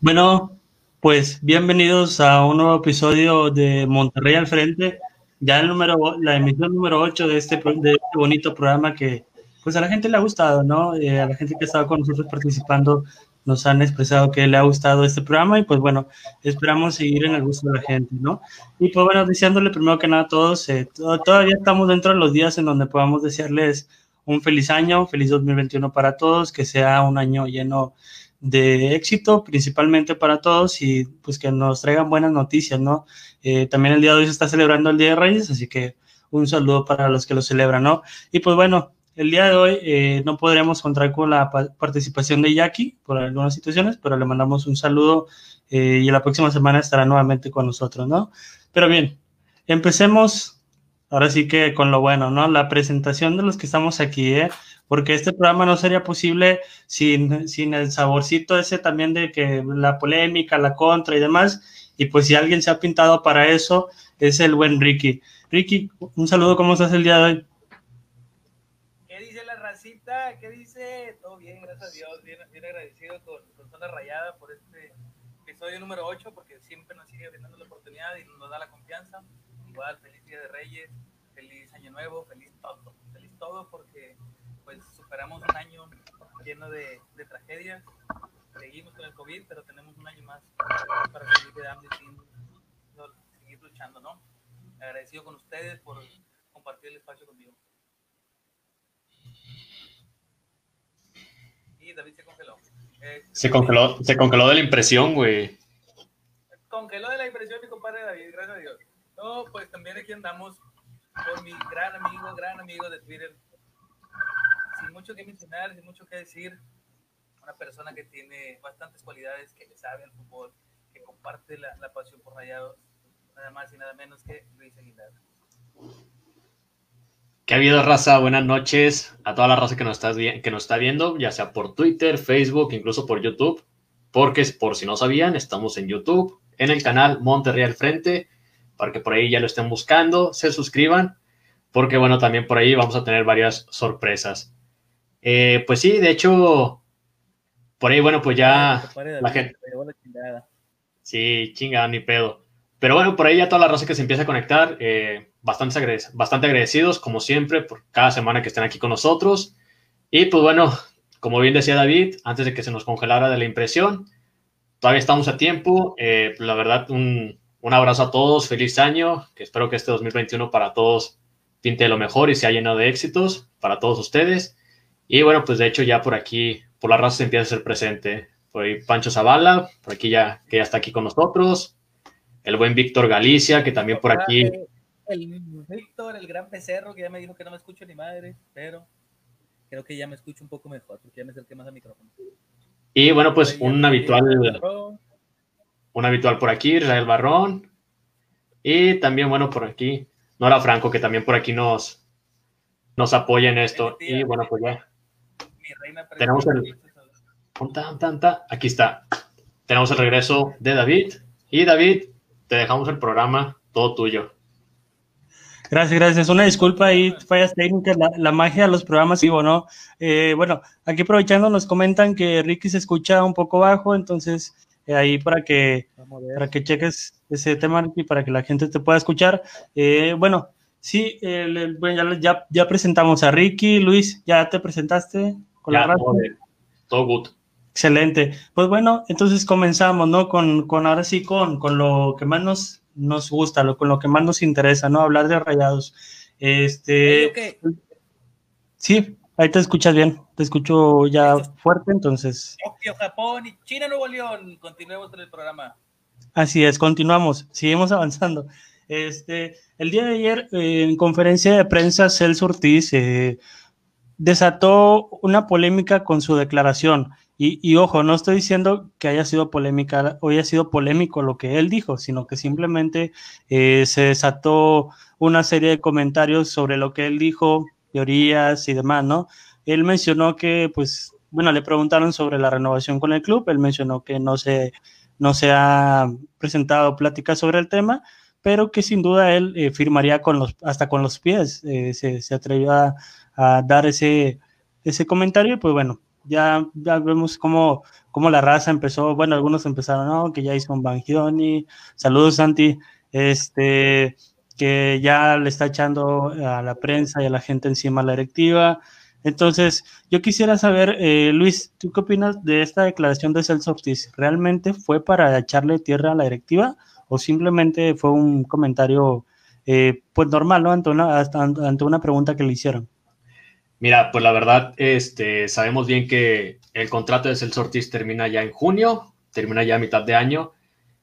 Bueno, pues bienvenidos a un nuevo episodio de Monterrey al Frente, ya el número, la emisión número 8 de este, de este bonito programa que pues a la gente le ha gustado, ¿no? Eh, a la gente que ha estado con nosotros participando nos han expresado que le ha gustado este programa y pues bueno, esperamos seguir en el gusto de la gente, ¿no? Y pues bueno, deseándole primero que nada a todos, eh, todavía estamos dentro de los días en donde podamos desearles un feliz año, feliz 2021 para todos, que sea un año lleno de éxito, principalmente para todos y pues que nos traigan buenas noticias, ¿no? Eh, también el día de hoy se está celebrando el Día de Reyes, así que un saludo para los que lo celebran, ¿no? Y pues bueno, el día de hoy eh, no podremos contar con la participación de Jackie por algunas situaciones, pero le mandamos un saludo eh, y la próxima semana estará nuevamente con nosotros, ¿no? Pero bien, empecemos ahora sí que con lo bueno, ¿no? La presentación de los que estamos aquí, ¿eh? Porque este programa no sería posible sin, sin el saborcito ese también de que la polémica, la contra y demás. Y pues si alguien se ha pintado para eso, es el buen Ricky. Ricky, un saludo, ¿cómo estás el día de hoy? ¿Qué dice la racita? ¿Qué dice? Todo bien, gracias a Dios. Bien, bien agradecido con, con Zona Rayada por este episodio número 8, porque siempre nos sigue brindando la oportunidad y nos da la confianza. Igual, feliz Día de Reyes, feliz Año Nuevo, feliz todo. Feliz todo porque superamos un año lleno de, de, tragedias. Seguimos con el COVID, pero tenemos un año más para seguir quedando y seguir luchando, ¿no? Agradecido con ustedes por compartir el espacio conmigo. Y David se congeló. Eh, se congeló, se congeló de la impresión, güey. Congeló de la impresión mi compadre David, gracias a Dios. No, pues también aquí andamos con mi gran amigo, gran amigo de Twitter, mucho que mencionar, sin mucho que decir, una persona que tiene bastantes cualidades, que le sabe al fútbol, que comparte la, la pasión por rayados, nada más y nada menos que Luis Aguilar. ¿Qué ha habido, raza? Buenas noches a toda la raza que nos, está, que nos está viendo, ya sea por Twitter, Facebook, incluso por YouTube, porque por si no sabían, estamos en YouTube, en el canal Monterrey al Frente, para que por ahí ya lo estén buscando, se suscriban, porque bueno, también por ahí vamos a tener varias sorpresas. Eh, pues sí, de hecho, por ahí, bueno, pues ya la gente. Sí, chingada, ni pedo. Pero bueno, por ahí ya toda la raza que se empieza a conectar, eh, bastante, bastante agradecidos, como siempre, por cada semana que estén aquí con nosotros. Y pues bueno, como bien decía David, antes de que se nos congelara de la impresión, todavía estamos a tiempo. Eh, la verdad, un, un, abrazo a todos, feliz año, que espero que este 2021 para todos pinte lo mejor y sea lleno de éxitos para todos ustedes. Y bueno, pues de hecho ya por aquí, por la raza se empieza a ser presente. Por ahí Pancho Zavala, por aquí ya, que ya está aquí con nosotros. El buen Víctor Galicia, que también por aquí. El Víctor, el gran becerro, que ya me dijo que no me escucho ni madre, pero creo que ya me escucho un poco mejor, porque ya me acerqué más al micrófono. Y bueno, pues un habitual, un habitual por aquí, Israel Barrón. Y también, bueno, por aquí, Nora Franco, que también por aquí nos, nos apoya en esto. Y bueno, pues ya. Tenemos el. Aquí está. Tenemos el regreso de David. Y David, te dejamos el programa todo tuyo. Gracias, gracias. Una disculpa ahí, fallas técnicas, la, la magia de los programas vivo, ¿no? Eh, bueno, aquí aprovechando nos comentan que Ricky se escucha un poco bajo, entonces eh, ahí para que, para que cheques ese tema, Ricky, para que la gente te pueda escuchar. Eh, bueno, sí, bueno, ya, ya, ya, presentamos a Ricky, Luis, ¿ya te presentaste con ya, la radio? Todo good. Excelente. Pues bueno, entonces comenzamos, ¿no? Con, con ahora sí, con, con lo que más nos, nos gusta, lo, con lo que más nos interesa, ¿no? Hablar de rayados. Este. Okay. Sí, ahí te escuchas bien, te escucho ya fuerte, entonces. Tokio, Japón y China, Nuevo León. Continuemos con el programa. Así es, continuamos, seguimos avanzando. Este, el día de ayer, eh, en conferencia de prensa, Celso Ortiz eh, desató una polémica con su declaración. Y, ojo, no estoy diciendo que haya sido polémica o haya sido polémico lo que él dijo, sino que simplemente eh, se desató una serie de comentarios sobre lo que él dijo, teorías y demás, ¿no? Él mencionó que, pues, bueno, le preguntaron sobre la renovación con el club, él mencionó que no se, no se ha presentado pláticas sobre el tema, pero que sin duda él eh, firmaría con los, hasta con los pies, eh, se, se, atrevió a, dar ese, ese comentario y pues bueno, ya, ya vemos cómo, cómo, la raza empezó, bueno, algunos empezaron, no, que ya hizo un Bangioni, saludos Santi, este, que ya le está echando a la prensa y a la gente encima la directiva. Entonces, yo quisiera saber, eh, Luis, ¿tú qué opinas de esta declaración de Celso Ortiz? ¿Realmente fue para echarle tierra a la directiva o simplemente fue un comentario, eh, pues normal, ¿no? Ante una, ante una pregunta que le hicieron. Mira, pues la verdad, este, sabemos bien que el contrato de Celso Ortiz termina ya en junio, termina ya a mitad de año,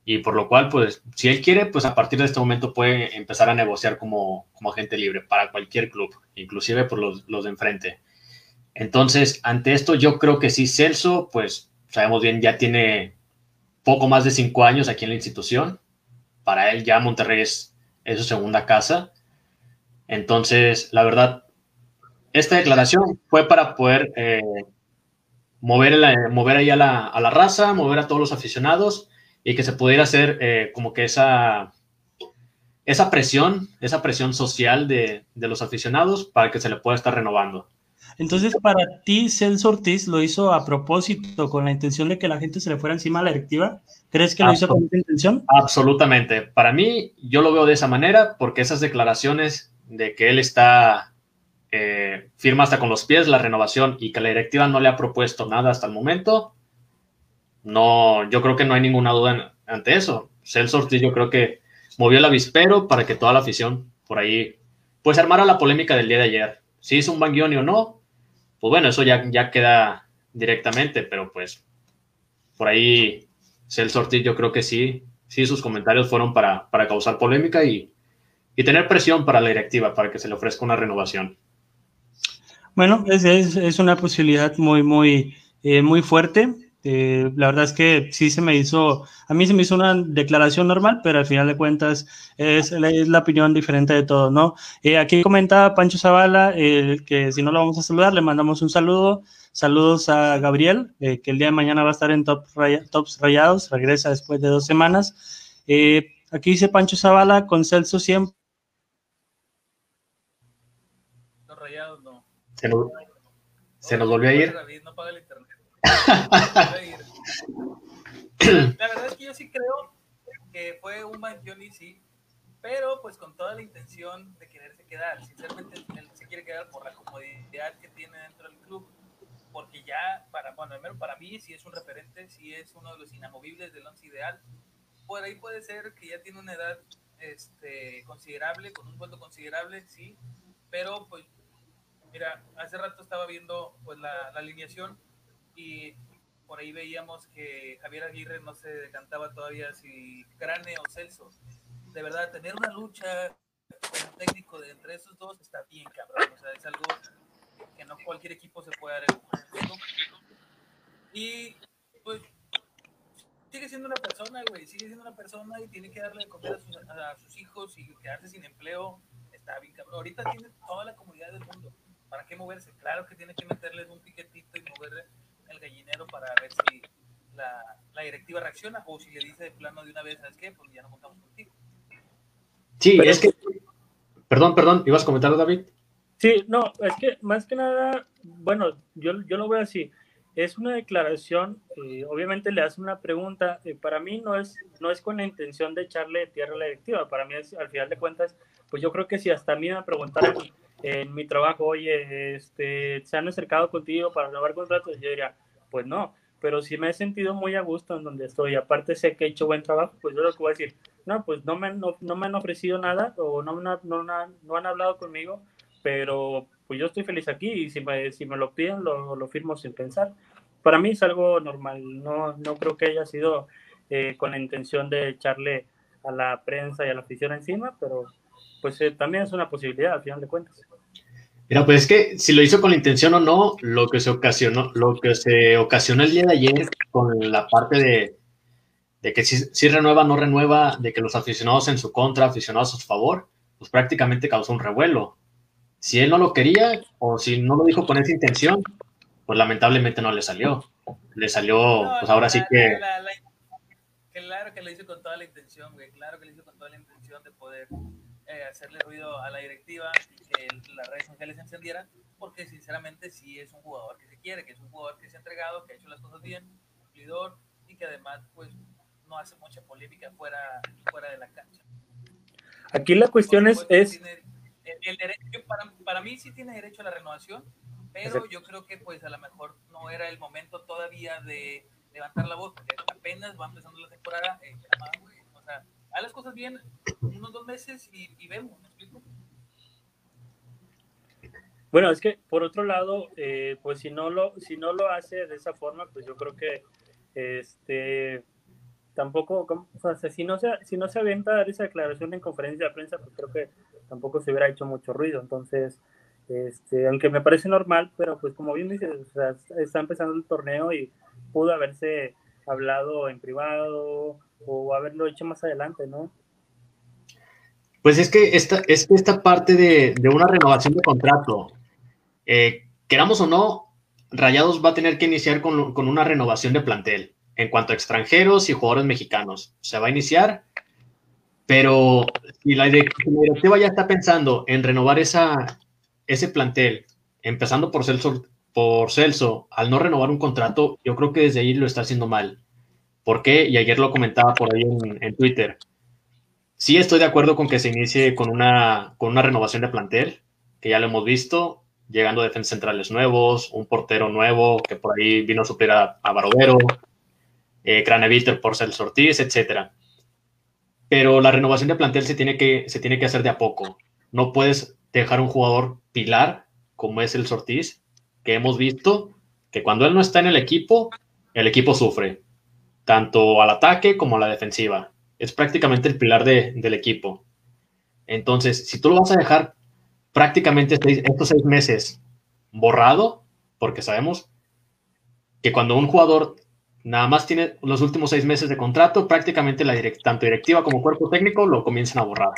y por lo cual, pues, si él quiere, pues a partir de este momento puede empezar a negociar como, como agente libre para cualquier club, inclusive por los, los de enfrente. Entonces, ante esto, yo creo que sí, Celso, pues, sabemos bien, ya tiene poco más de cinco años aquí en la institución. Para él ya Monterrey es, su segunda casa. Entonces, la verdad, esta declaración fue para poder eh, mover, mover ahí a la, a la, raza, mover a todos los aficionados y que se pudiera hacer eh, como que esa, esa presión, esa presión social de, de, los aficionados para que se le pueda estar renovando. Entonces, para ti, Celso Ortiz lo hizo a propósito, con la intención de que la gente se le fuera encima a la directiva. ¿Crees que lo hizo con esa intención? Absolutamente. Para mí, yo lo veo de esa manera, porque esas declaraciones de que él está eh, firma hasta con los pies la renovación y que la directiva no le ha propuesto nada hasta el momento, no, yo creo que no hay ninguna duda ante eso. Celso Ortiz yo creo que movió el avispero para que toda la afición por ahí pues armara la polémica del día de ayer. Si hizo un banguioni o no, pues bueno, eso ya, ya queda directamente, pero pues por ahí Celso Ortiz yo creo que sí, sí sus comentarios fueron para, para causar polémica y, y tener presión para la directiva, para que se le ofrezca una renovación. Bueno, es, es, es una posibilidad muy, muy, eh, muy fuerte. Eh, la verdad es que sí se me hizo, a mí se me hizo una declaración normal, pero al final de cuentas es, es la opinión diferente de todos, ¿no? Eh, aquí comenta Pancho Zavala que si no lo vamos a saludar, le mandamos un saludo. Saludos a Gabriel, que el día de mañana va a estar en top Tops Rayados, regresa después de dos semanas. aquí dice Pancho Zavala, con Celso siempre Se nos, volvió a ir. La verdad es que yo sí creo que fue un y sí, pero pues con toda la intención de quererse quedar. Sinceramente, él se quiere quedar por la comodidad que tiene dentro del club, porque ya, para, bueno, para mí sí es un referente, sí es uno de los inamovibles del once ideal. Por ahí puede ser que ya tiene una edad este, considerable, con un vuelo considerable, sí, pero pues Mira, hace rato estaba viendo pues la, alineación y por ahí veíamos que Javier Aguirre no se decantaba todavía si Crane o Celso. De verdad, tener una lucha con un técnico de entre esos dos está bien, cabrón. O sea, es algo que no cualquier equipo se puede dar el Y pues sigue siendo una persona, güey, sigue siendo una persona y tiene que darle de comer a sus, a sus hijos y quedarse sin empleo. Está bien, cabrón. Ahorita tiene toda la comunidad del mundo ¿Para qué moverse? Claro que tiene que meterles un piquetito y moverle el gallinero para ver si la, la, directiva reacciona o si le dice de plano de una vez, ¿sabes qué? Pues ya no contamos contigo. Sí, es que... Perdón, perdón, ¿ibas a comentar, David? Sí, no, es que más que nada, bueno, yo, yo lo veo así. Es una declaración, eh, obviamente le hace una pregunta. Eh, para mí no es, no es con la intención de echarle tierra a la directiva. Para mí es, al final de cuentas, pues yo creo que si hasta a mí me preguntaran en mi trabajo, oye, este, se han acercado contigo para renovar contratos, yo diría, pues no, pero si me he sentido muy a gusto en donde estoy, aparte sé que he hecho buen trabajo, pues yo lo que voy a decir, no, pues no me, no, me han ofrecido nada o no, no, no, no, han hablado conmigo, pero pues yo estoy feliz aquí y si me, si me lo piden, lo, lo firmo sin pensar. Para mí es algo normal, no, no creo que haya sido eh, con la intención de echarle a la prensa y a la afición encima, pero pues eh, también es una posibilidad al final de cuentas. Mira, pues es que si lo hizo con la intención o no, lo que se ocasionó, lo que se ocasionó el día de ayer con la parte de, de que si, si renueva, no renueva, de que los aficionados en su contra, aficionados a su favor, pues prácticamente causó un revuelo. Si él no lo quería o si no lo dijo con esa intención, pues lamentablemente no le salió. Le salió, pues ahora sí que... claro que lo hizo con toda la intención, güey. Claro que lo hizo con toda la intención de poder eh, hacerle ruido a la directiva y que las redes sociales se encendieran, porque sinceramente sí es un jugador que se quiere, que es un jugador que se ha entregado, que ha hecho las cosas bien, cumplidor y que además pues no hace mucha polémica fuera, fuera de la cancha. Aquí la cuestión es... es... El, derecho, para, para, mí sí tiene derecho a la renovación, pero yo creo que pues a lo mejor no era el momento todavía de levantar la voz, porque apenas va empezando la temporada, eh, o sea, haz las cosas bien unos dos meses y, vemos, ¿me explico? Bueno, es que por otro lado, eh, pues si no lo si no lo hace de esa forma, pues yo creo que este tampoco, o sea, si no se si no se aventa dar esa declaración en conferencia de prensa, pues creo que tampoco se hubiera hecho mucho ruido. Entonces, este, aunque me parece normal, pero pues como bien dices, o sea, está empezando el torneo y pudo haberse hablado en privado o haberlo hecho más adelante, ¿no? Pues es que esta, es que esta parte de, una renovación de contrato, eh, queramos o no, Rayados va a tener que iniciar con, con, una renovación de plantel en cuanto a extranjeros y jugadores mexicanos. Se va a iniciar, pero si la directiva ya está pensando en renovar esa, ese plantel, empezando por Celso, por Celso, al no renovar un contrato, yo creo que desde ahí lo está haciendo mal. ¿Por qué? Y ayer lo comentaba por ahí en, Twitter. Sí estoy de acuerdo con que se inicie con una, con una renovación de plantel, que ya lo hemos visto, llegando defensas centrales nuevos, un portero nuevo que por ahí vino a suplir a, a Barovero, eh, Craneviter por Celso Ortiz, etc. Pero la renovación de plantel se tiene, que, se tiene que hacer de a poco. No puedes dejar un jugador pilar como es el Ortiz, que hemos visto que cuando él no está en el equipo, el equipo sufre tanto al ataque como a la defensiva. Es prácticamente el pilar del equipo. Entonces, si tú lo vas a dejar prácticamente estos seis meses borrado, porque sabemos que cuando un jugador nada más tiene los últimos seis meses de contrato, prácticamente la tanto directiva como cuerpo técnico lo comienzan a borrar.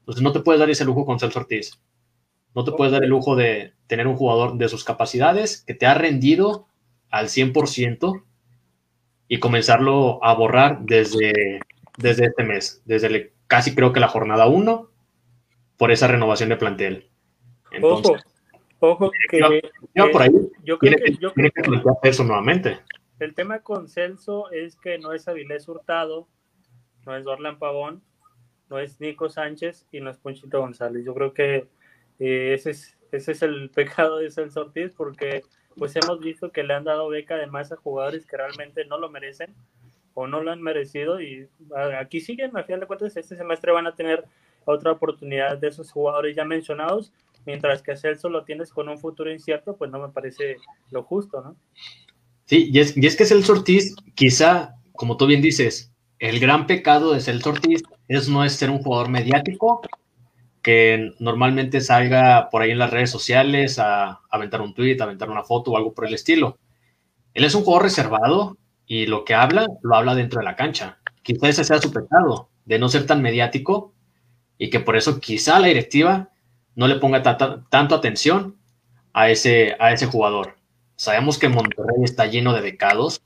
Entonces no te puedes dar ese lujo con Celso Ortiz. No te puedes dar el lujo de tener un jugador de sus capacidades que te ha rendido al 100% y comenzarlo a borrar desde, desde este mes, desde casi creo que la jornada 1, por esa renovación de plantel. ojo, ojo, que, yo, por ahí yo creo que, yo creo que, eso nuevamente. El tema con Celso es que no es Avilés Hurtado, no es Dorlan Pavón, no es Nico Sánchez y no es Ponchito González. Yo creo que eh, ese, es, ese es el pecado de Celso Ortiz porque pues hemos visto que le han dado beca además a jugadores que realmente no lo merecen o no lo han merecido y aquí siguen, al final de cuentas este semestre van a tener otra oportunidad de esos jugadores ya mencionados, mientras que a Celso lo tienes con un futuro incierto, pues no me parece lo justo, ¿no? Sí, y es, y es que Celso Ortiz, quizá, como tú bien dices, el gran pecado de Celso Ortiz es no es ser un jugador mediático, que normalmente salga por ahí en las redes sociales a, aventar un tweet, a aventar una foto o algo por el estilo. Él es un jugador reservado y lo que habla, lo habla dentro de la cancha. Quizá ese sea su pecado, de no ser tan mediático y que por eso quizá la directiva no le ponga tanto atención a ese, a ese jugador. Sabemos que Monterrey está lleno de becados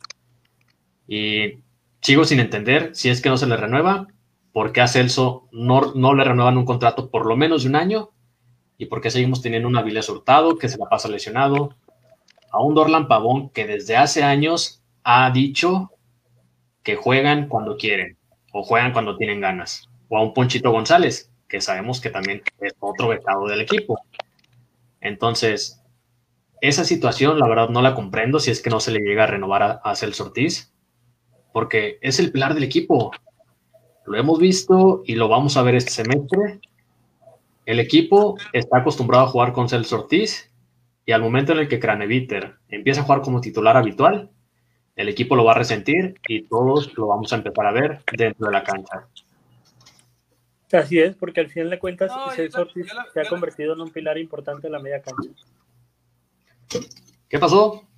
y sigo sin entender si es que no se le renueva, por qué a Celso no, le renuevan un contrato por lo menos de un año y por qué seguimos teniendo un Avilés Hurtado que se la pasa lesionado, a un Dorlan Pavón que desde hace años ha dicho que juegan cuando quieren o juegan cuando tienen ganas, o a un Ponchito González que sabemos que también es otro becado del equipo. Entonces, esa situación la verdad no la comprendo si es que no se le llega a renovar a, a Celso Ortiz, porque es el pilar del equipo. Lo hemos visto y lo vamos a ver este semestre. El equipo está acostumbrado a jugar con Celso Ortiz y al momento en el que Craneviter empieza a jugar como titular habitual, el equipo lo va a resentir y todos lo vamos a empezar a ver dentro de la cancha. Así es, porque al final de cuentas Celso Ortiz se ha convertido en un pilar importante en la media cancha. ¿Qué pasó?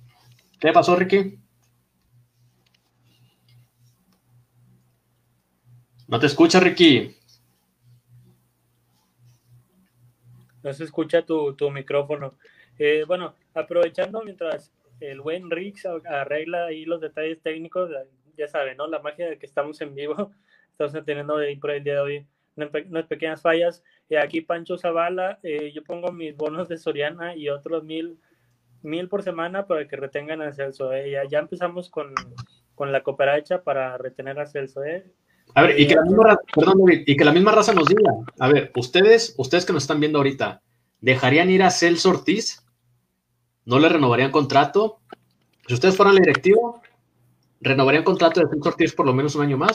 ¿Qué pasó, Ricky? No te escucha, Ricky. No se escucha tu, micrófono. Eh, bueno, aprovechando mientras el buen Rix arregla ahí los detalles técnicos, ya saben, ¿no? La magia de que estamos en vivo, estamos teniendo ahí por el día de hoy unas pequeñas fallas. y aquí Pancho Zavala, eh, yo pongo mis bonos de Soriana y otros mil, mil por semana para que retengan a Celso. Eh. Ya, empezamos con, con la cooperacha para retener a Celso. ¿eh? A ver, y que, la misma, perdón, y que la misma raza nos diga, a ver, ustedes, ustedes que nos están viendo ahorita, ¿dejarían ir a Celso Ortiz? ¿No le renovarían contrato? Si ustedes fueran la directiva, ¿renovarían contrato de Celso Ortiz por lo menos un año más?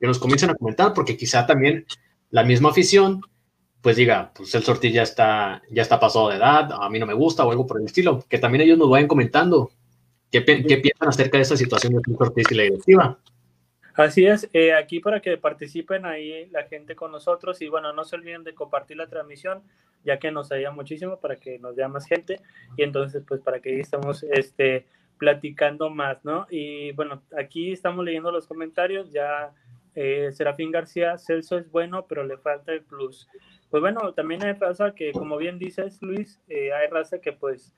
Que nos comiencen a comentar, porque quizá también la misma afición, pues diga, pues Celso Ortiz ya está, ya está pasado de edad, a mí no me gusta o algo por el estilo. Que también ellos nos vayan comentando qué, qué piensan acerca de esta situación de Ortiz y la directiva. Así es, eh, aquí para que participen ahí la gente con nosotros y bueno, no se olviden de compartir la transmisión, ya que nos ayuda muchísimo para que nos vea más gente y entonces pues para que estemos este, platicando más, ¿no? Y bueno, aquí estamos leyendo los comentarios, ya eh, Serafín García, Celso es bueno, pero le falta el plus. Pues bueno, también hay raza que, como bien dices Luis, eh, hay raza que pues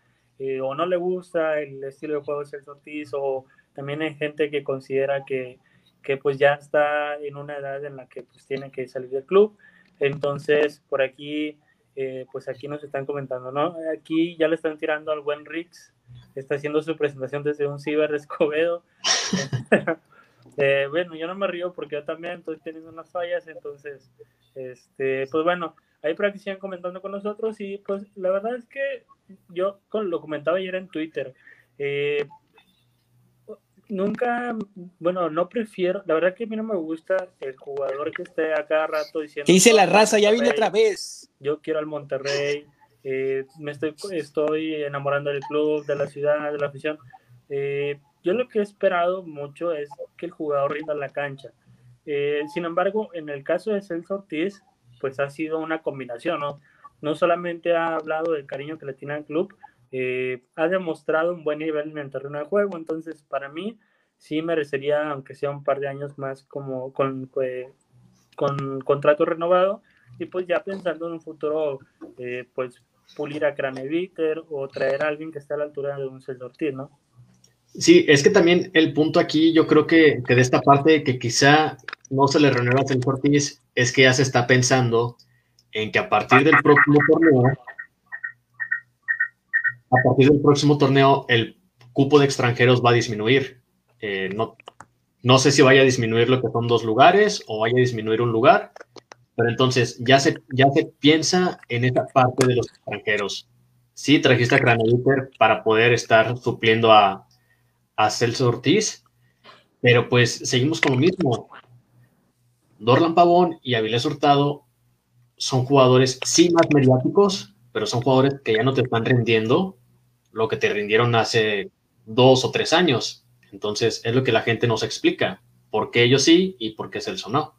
o no le gusta el estilo de juego de Celso Ortiz o también hay gente que considera que que pues ya está en una edad en la que pues tiene que salir del club. Entonces, por aquí, eh, pues aquí nos están comentando, ¿no? Aquí ya le están tirando al buen Rix, está haciendo su presentación desde un ciber Escobedo. Eh, bueno, yo no me río porque yo también estoy teniendo unas fallas, entonces, este, pues bueno, ahí siguen comentando con nosotros y pues la verdad es que yo lo comentaba ayer en Twitter, eh, nunca, bueno, no prefiero, la verdad que a mí no me gusta el jugador que esté a cada rato diciendo... ¿Qué dice la raza? Ya vine otra vez. Yo quiero al Monterrey, eh, me estoy, estoy enamorando del club, de la ciudad, de la afición. Eh, yo lo que he esperado mucho es que el jugador rinda la cancha. Eh, sin embargo, en el caso de Celso Ortiz, pues ha sido una combinación, ¿no? No solamente ha hablado del cariño que le tiene al club, eh, ha demostrado un buen nivel en el terreno de juego, entonces para mí sí merecería, aunque sea un par de años más, como con, con contrato renovado y pues ya pensando en un futuro, eh, pues pulir a Craneviter o traer a alguien que esté a la altura de un Ortiz, ¿no? Sí, es que también el punto aquí, yo creo que, de esta parte que quizá no se le renueva a Celso Ortiz, es que ya se está pensando en que a partir del próximo torneo a partir del próximo torneo el cupo de extranjeros va a disminuir. Eh, no, no sé si vaya a disminuir lo que son dos lugares o vaya a disminuir un lugar, pero entonces ya se, ya se piensa en esa parte de los extranjeros. Sí, trajiste a Granaditer para poder estar supliendo a, a Celso Ortiz, pero pues seguimos con lo mismo. Dorlan Pavón y Avilés Hurtado son jugadores sí más mediáticos, pero son jugadores que ya no te están rindiendo lo que te rindieron hace dos o tres años. Entonces, es lo que la gente nos explica. ¿Por qué ellos sí y por qué Celso no?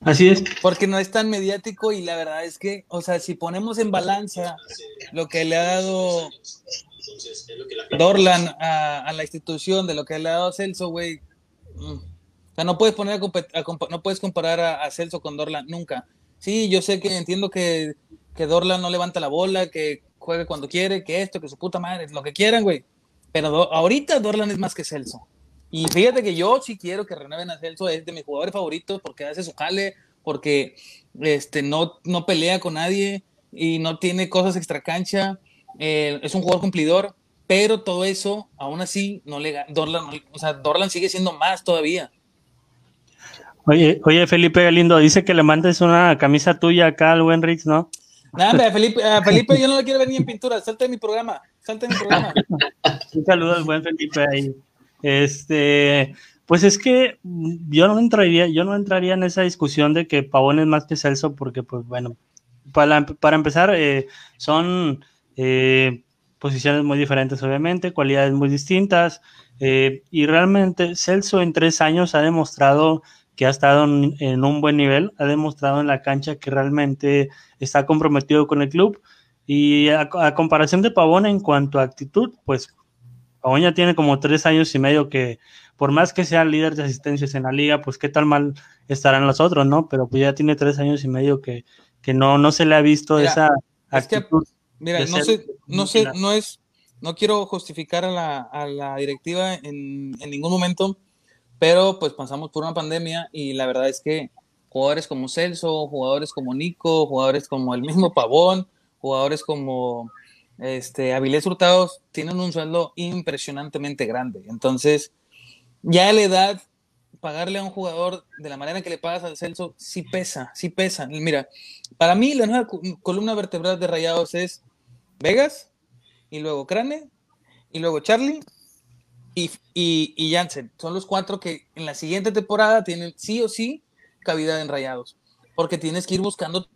Así es. Porque no es tan mediático y la verdad es que, o sea, si ponemos en balanza lo que le ha dado Dorlan a, la institución de lo que le ha dado Celso, güey. Mm, o sea, no puedes poner no puedes comparar a, a Celso con Dorlan nunca. Sí, yo sé que entiendo que que Dorlan no levanta la bola, que juegue cuando quiere, que esto, que su puta madre, lo que quieran, güey. Pero ahorita Dorlan es más que Celso. Y fíjate que yo sí quiero que renueven a Celso, es de mis jugadores favoritos porque hace su jale, porque este, no, no pelea con nadie y no tiene cosas extra cancha. Eh, es un jugador cumplidor, pero todo eso, aún así, no le Dorlan, o sea, Dorlan sigue siendo más todavía. Oye, oye, Felipe Galindo, dice que le mandes una camisa tuya acá al buen Rix, ¿no? Nada, Felipe, Felipe yo no lo quiero ver ni en pintura, salte de mi programa, salte de mi programa. Un saludo al buen Felipe ahí. Este, pues es que yo no entraría, yo no entraría en esa discusión de que Pavón es más que Celso, porque pues bueno, para, para empezar, eh, son eh, posiciones muy diferentes, obviamente, cualidades muy distintas, eh, y realmente Celso en tres años ha demostrado que ha estado en, en, un buen nivel, ha demostrado en la cancha que realmente está comprometido con el club. Y a, a comparación de Pavón en cuanto a actitud, pues Pavón ya tiene como tres años y medio que, por más que sea líder de asistencias en la liga, pues qué tal mal estarán los otros, ¿no? Pero pues ya tiene tres años y medio que, que no, no se le ha visto Mira, esa Es que, actitud. Mira, no sé, no sé, no es, no quiero justificar a la, a la directiva en, en ningún momento, pero pues pasamos por una pandemia y la verdad es que jugadores como Celso, jugadores como Nico, jugadores como el mismo Pavón, jugadores como este Avilés Hurtados tienen un sueldo impresionantemente grande. Entonces, ya a la edad, pagarle a un jugador de la manera que le pagas al Celso, sí pesa, sí pesa. Mira, para mí la nueva co- columna vertebral de Rayados es Vegas, y luego Crane, y luego Charlie, y, y, y Jansen. Son los cuatro que en la siguiente temporada tienen sí o sí cavidad en Rayados, porque tienes que ir buscando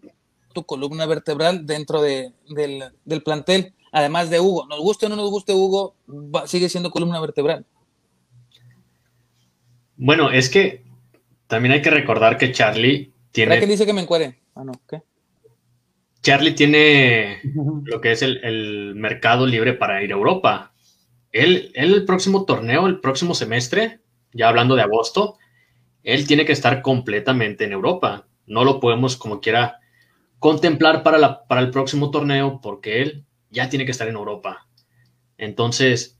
tu columna vertebral dentro de, del, del plantel, además de Hugo. Nos guste o no nos guste Hugo, va- sigue siendo columna vertebral. Bueno, es que también hay que recordar que Charlie ¿Será que tiene, dice que me encuere? Ah, no, ¿qué? Charlie tiene lo que es el, el mercado libre para ir a Europa. Él, él el próximo torneo, el próximo semestre, ya hablando de agosto, él tiene que estar completamente en Europa. No lo podemos como quiera contemplar para, la, para el próximo torneo porque él ya tiene que estar en Europa. Entonces,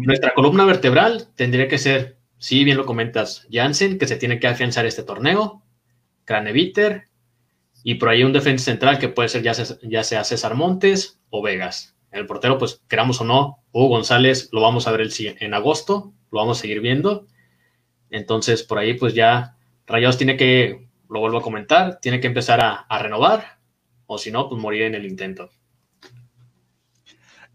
nuestra columna vertebral tendría que ser, sí, bien lo comentas, Jansen, que se tiene que afianzar este torneo, Craneviter, y por ahí un defensa central que puede ser ya, ya sea César Montes o Vegas. El portero, pues queramos o no, Hugo González lo vamos a ver el, en agosto, lo vamos a seguir viendo. Entonces, por ahí, pues ya Rayados tiene que, lo vuelvo a comentar, tiene que empezar a, renovar, o si no, pues morir en el intento.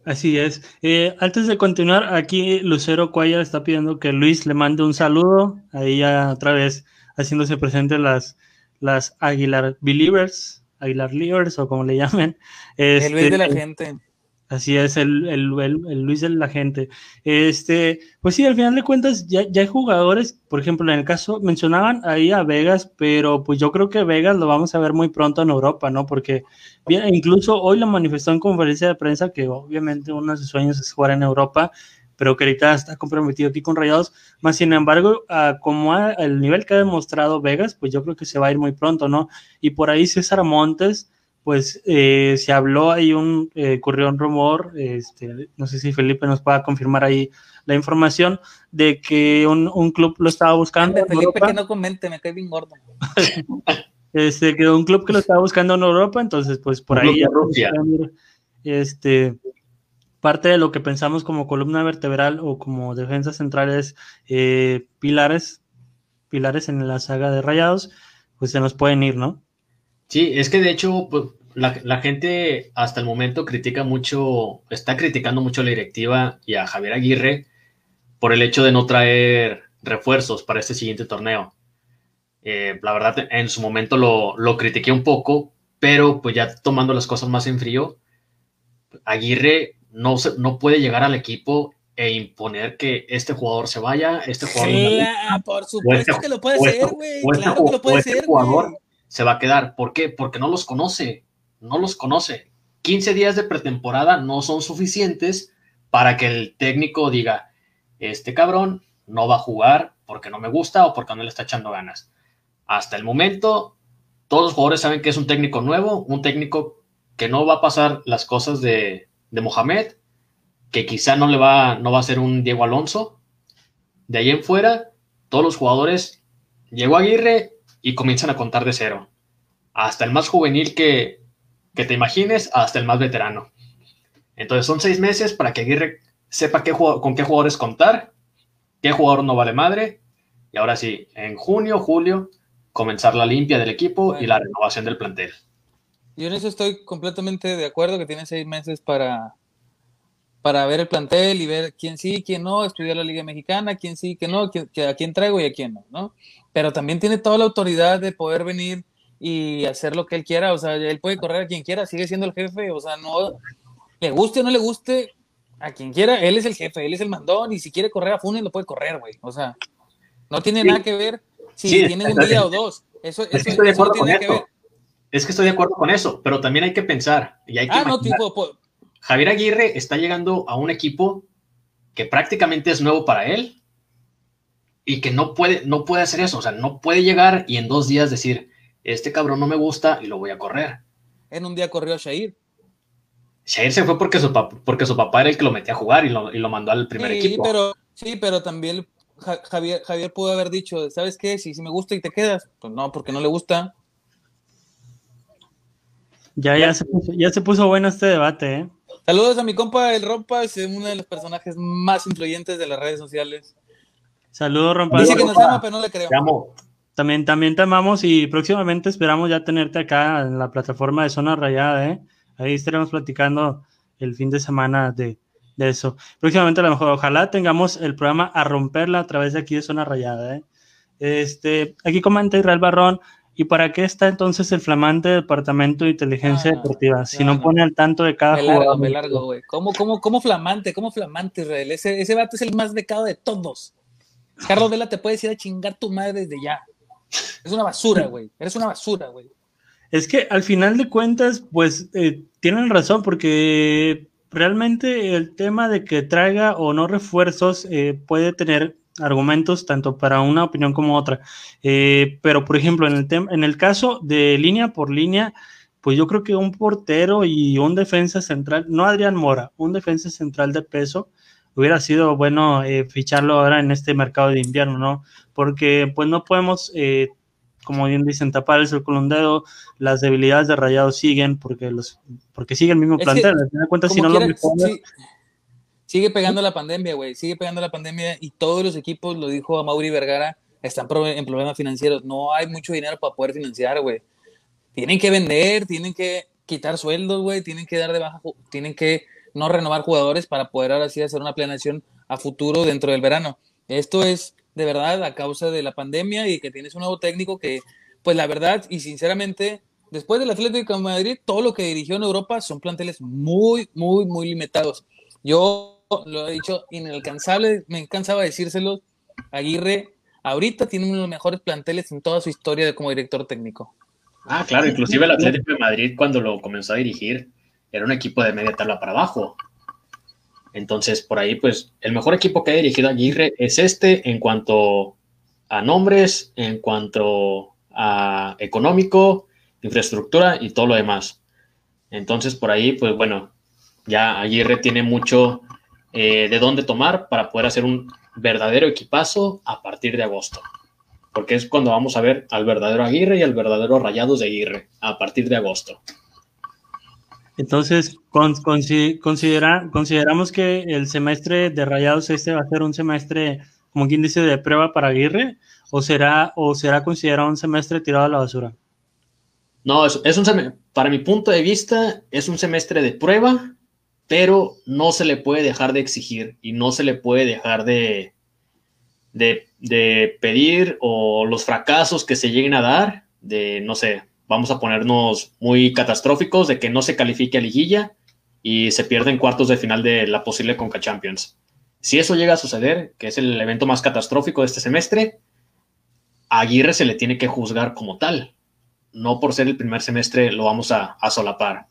Así es. Eh, antes de continuar, aquí Lucero Cuaya está pidiendo que Luis le mande un saludo. Ahí ya otra vez haciéndose presente las, las Aguilar Believers, Aguilar Leavers o como le llamen. El Luis de la Este, gente. Así es, el, el, el- el Luis de la gente. Este, pues sí, al final de cuentas, ya, ya hay jugadores, por ejemplo, en el caso, mencionaban ahí a Vegas, pero pues yo creo que Vegas lo vamos a ver muy pronto en Europa, ¿no? Porque bien, incluso hoy lo manifestó en conferencia de prensa que obviamente uno de sus sueños es jugar en Europa, pero que ahorita está comprometido aquí con Rayados. Más sin embargo, ah, como el nivel que ha demostrado Vegas, pues yo creo que se va a ir muy pronto, ¿no? Y por ahí César Montes pues eh, se habló ahí un, eh, ocurrió un rumor, este, no sé si Felipe nos pueda confirmar ahí la información de que un, un club lo estaba buscando Felipe, Europa, que no comente, me cae bien gordo. este, que un club que lo estaba buscando en Europa, entonces pues por Un ahí ya Rusia. este, parte de lo que pensamos como columna vertebral o como defensa central es eh, pilares, pilares en la saga de Rayados, pues se nos pueden ir, ¿no? Sí, es que de hecho, pues, la, la gente hasta el momento critica mucho, está criticando mucho la directiva y a Javier Aguirre por el hecho de no traer refuerzos para este siguiente torneo. Eh, la verdad, en su momento lo, lo critiqué un poco, pero pues ya tomando las cosas más en frío, Aguirre no, se- no puede llegar al equipo e imponer que este jugador se vaya, este jugador no me gusta, Claro, por supuesto este- que lo puede o este- hacer, güey. este Claro que lo puede este jugador se va a quedar. ¿Por qué? Porque no los conoce, no los conoce. 15 días de pretemporada no son suficientes para que el técnico diga, este cabrón no va a jugar porque no me gusta o porque no le está echando ganas. Hasta el momento, todos los jugadores saben que es un técnico nuevo, un técnico que no va a pasar las cosas de, de Mohamed, que quizá no le va, no va a ser un Diego Alonso. De ahí en fuera, todos los jugadores, llegó Aguirre y comienzan a contar de cero. Hasta el más juvenil que, que te imagines, hasta el más veterano. Entonces son seis meses para que Aguirre sepa qué, con qué jugadores contar, qué jugador no vale madre. Y ahora sí, en junio, julio, comenzar la limpia del equipo y la renovación del plantel. Yo en eso estoy completamente de acuerdo que tiene seis meses para, para ver el plantel y ver quién sí, quién no, estudiar la Liga Mexicana, quién sí, quién no, quién- a quién traigo y a quién no, ¿no? Pero también tiene toda la autoridad de poder venir y hacer lo que él quiera, o sea, él puede correr a quien quiera, sigue siendo el jefe, o sea, no, le guste o no le guste, a quien quiera, él es el jefe, él es el mandón y si quiere correr a Funes lo puede correr, güey, o sea, no tiene Sí. nada que ver si Sí, tienen un día o dos. Eso, eso- eso no tiene que ver. Es que estoy de acuerdo con eso, pero también hay que pensar y hay que Ah, no, tipo, po- Javier Aguirre está llegando a un equipo que prácticamente es nuevo para él y que no puede, no puede hacer eso. O sea, no puede llegar y en dos días decir, este cabrón no me gusta y lo voy a correr. en un día corrió Shair. Shair se fue porque su, pap- porque su papá era el que lo metía a jugar y lo, y lo mandó al primer sí, equipo. Pero, sí, pero también Ja- Javier, Javier pudo haber dicho, ¿sabes qué? Si, si me gusta y te quedas. Pues no, porque no le gusta. Ya, ya, se puso, ya se puso bueno este debate, ¿eh? Saludos a mi compa El Rompa, es uno de los personajes más influyentes de las redes sociales. Saludos, Rompa. Dice que nos ama, pero no le creo. Te amo. También, también te amamos y próximamente esperamos ya tenerte acá en la plataforma de Zona Rayada, ¿eh? Ahí estaremos platicando el fin de semana de, de eso. Próximamente a lo mejor, ojalá tengamos el programa a romperla a través de aquí de Zona Rayada, ¿eh? Este, aquí comenta Israel Barrón, ¿y para qué está entonces el flamante Departamento de Inteligencia Ah, Deportiva? Si no, pone al tanto de cada Me largo, jugador. me largo, güey. ¿Cómo, cómo, cómo flamante, cómo flamante, Israel? Ese, ese vato es el más becado de todos. Carlos Vela te puede decir a chingar tu madre desde ya. Es una basura, güey. Eres una basura, güey. Es que al final de cuentas, pues eh, tienen razón, porque realmente el tema de que traiga o no refuerzos eh, puede tener argumentos tanto para una opinión como otra. Eh, pero, por ejemplo, en el, en el caso de línea por línea, pues yo creo que un portero y un defensa central, no Adrián Mora, un defensa central de peso, hubiera sido bueno eh, ficharlo ahora en este mercado de invierno, ¿no? Porque pues no podemos, eh, como bien dicen, tapar el sol con un dedo, las debilidades de Rayados siguen porque los porque sigue el mismo Es que, plantel, de cuentas si no lo mejoras, sí, sigue pegando la pandemia, güey. Sigue pegando la pandemia y todos los equipos, lo dijo a Mauri Vergara, están en problemas financieros. No hay mucho dinero para poder financiar, güey. Tienen que vender, tienen que quitar sueldos, güey. Tienen que dar de baja, tienen que no renovar jugadores para poder ahora sí hacer una planeación a futuro dentro del verano. Esto es de verdad a causa de la pandemia y que tienes un nuevo técnico que, pues la verdad y sinceramente, después del Atlético de Madrid, todo lo que dirigió en Europa son planteles muy, muy, muy limitados. Yo lo he dicho inalcanzable, me cansaba de decírselo. Aguirre ahorita tiene uno de los mejores planteles en toda su historia de como director técnico. Ah, claro, inclusive el Atlético de Madrid cuando lo comenzó a dirigir era un equipo de media tabla para abajo. Entonces, por ahí, pues, el mejor equipo que ha dirigido Aguirre es este en cuanto a nombres, en cuanto a económico, infraestructura y todo lo demás. Entonces, por ahí, pues bueno, ya Aguirre tiene mucho eh, de dónde tomar para poder hacer un verdadero equipazo a partir de agosto. Porque es cuando vamos a ver al verdadero Aguirre y al verdadero Rayados de Aguirre, a partir de agosto. entonces con- consi- considera- consideramos que el semestre de Rayados este va a ser un semestre, como quien dice, de prueba para Aguirre, o será, o será considerado un semestre tirado a la basura. No, es, es un para mi punto de vista, es un semestre de prueba, pero no se le puede dejar de exigir y no se le puede dejar de, de, pedir o los fracasos que se lleguen a dar, de, no sé, vamos a ponernos muy catastróficos, de que no se califique a liguilla y se pierden cuartos de final de la posible Conca Champions. Si eso llega a suceder, que es el evento más catastrófico de este semestre, Aguirre se le tiene que juzgar como tal no por ser el primer semestre lo vamos a, solapar.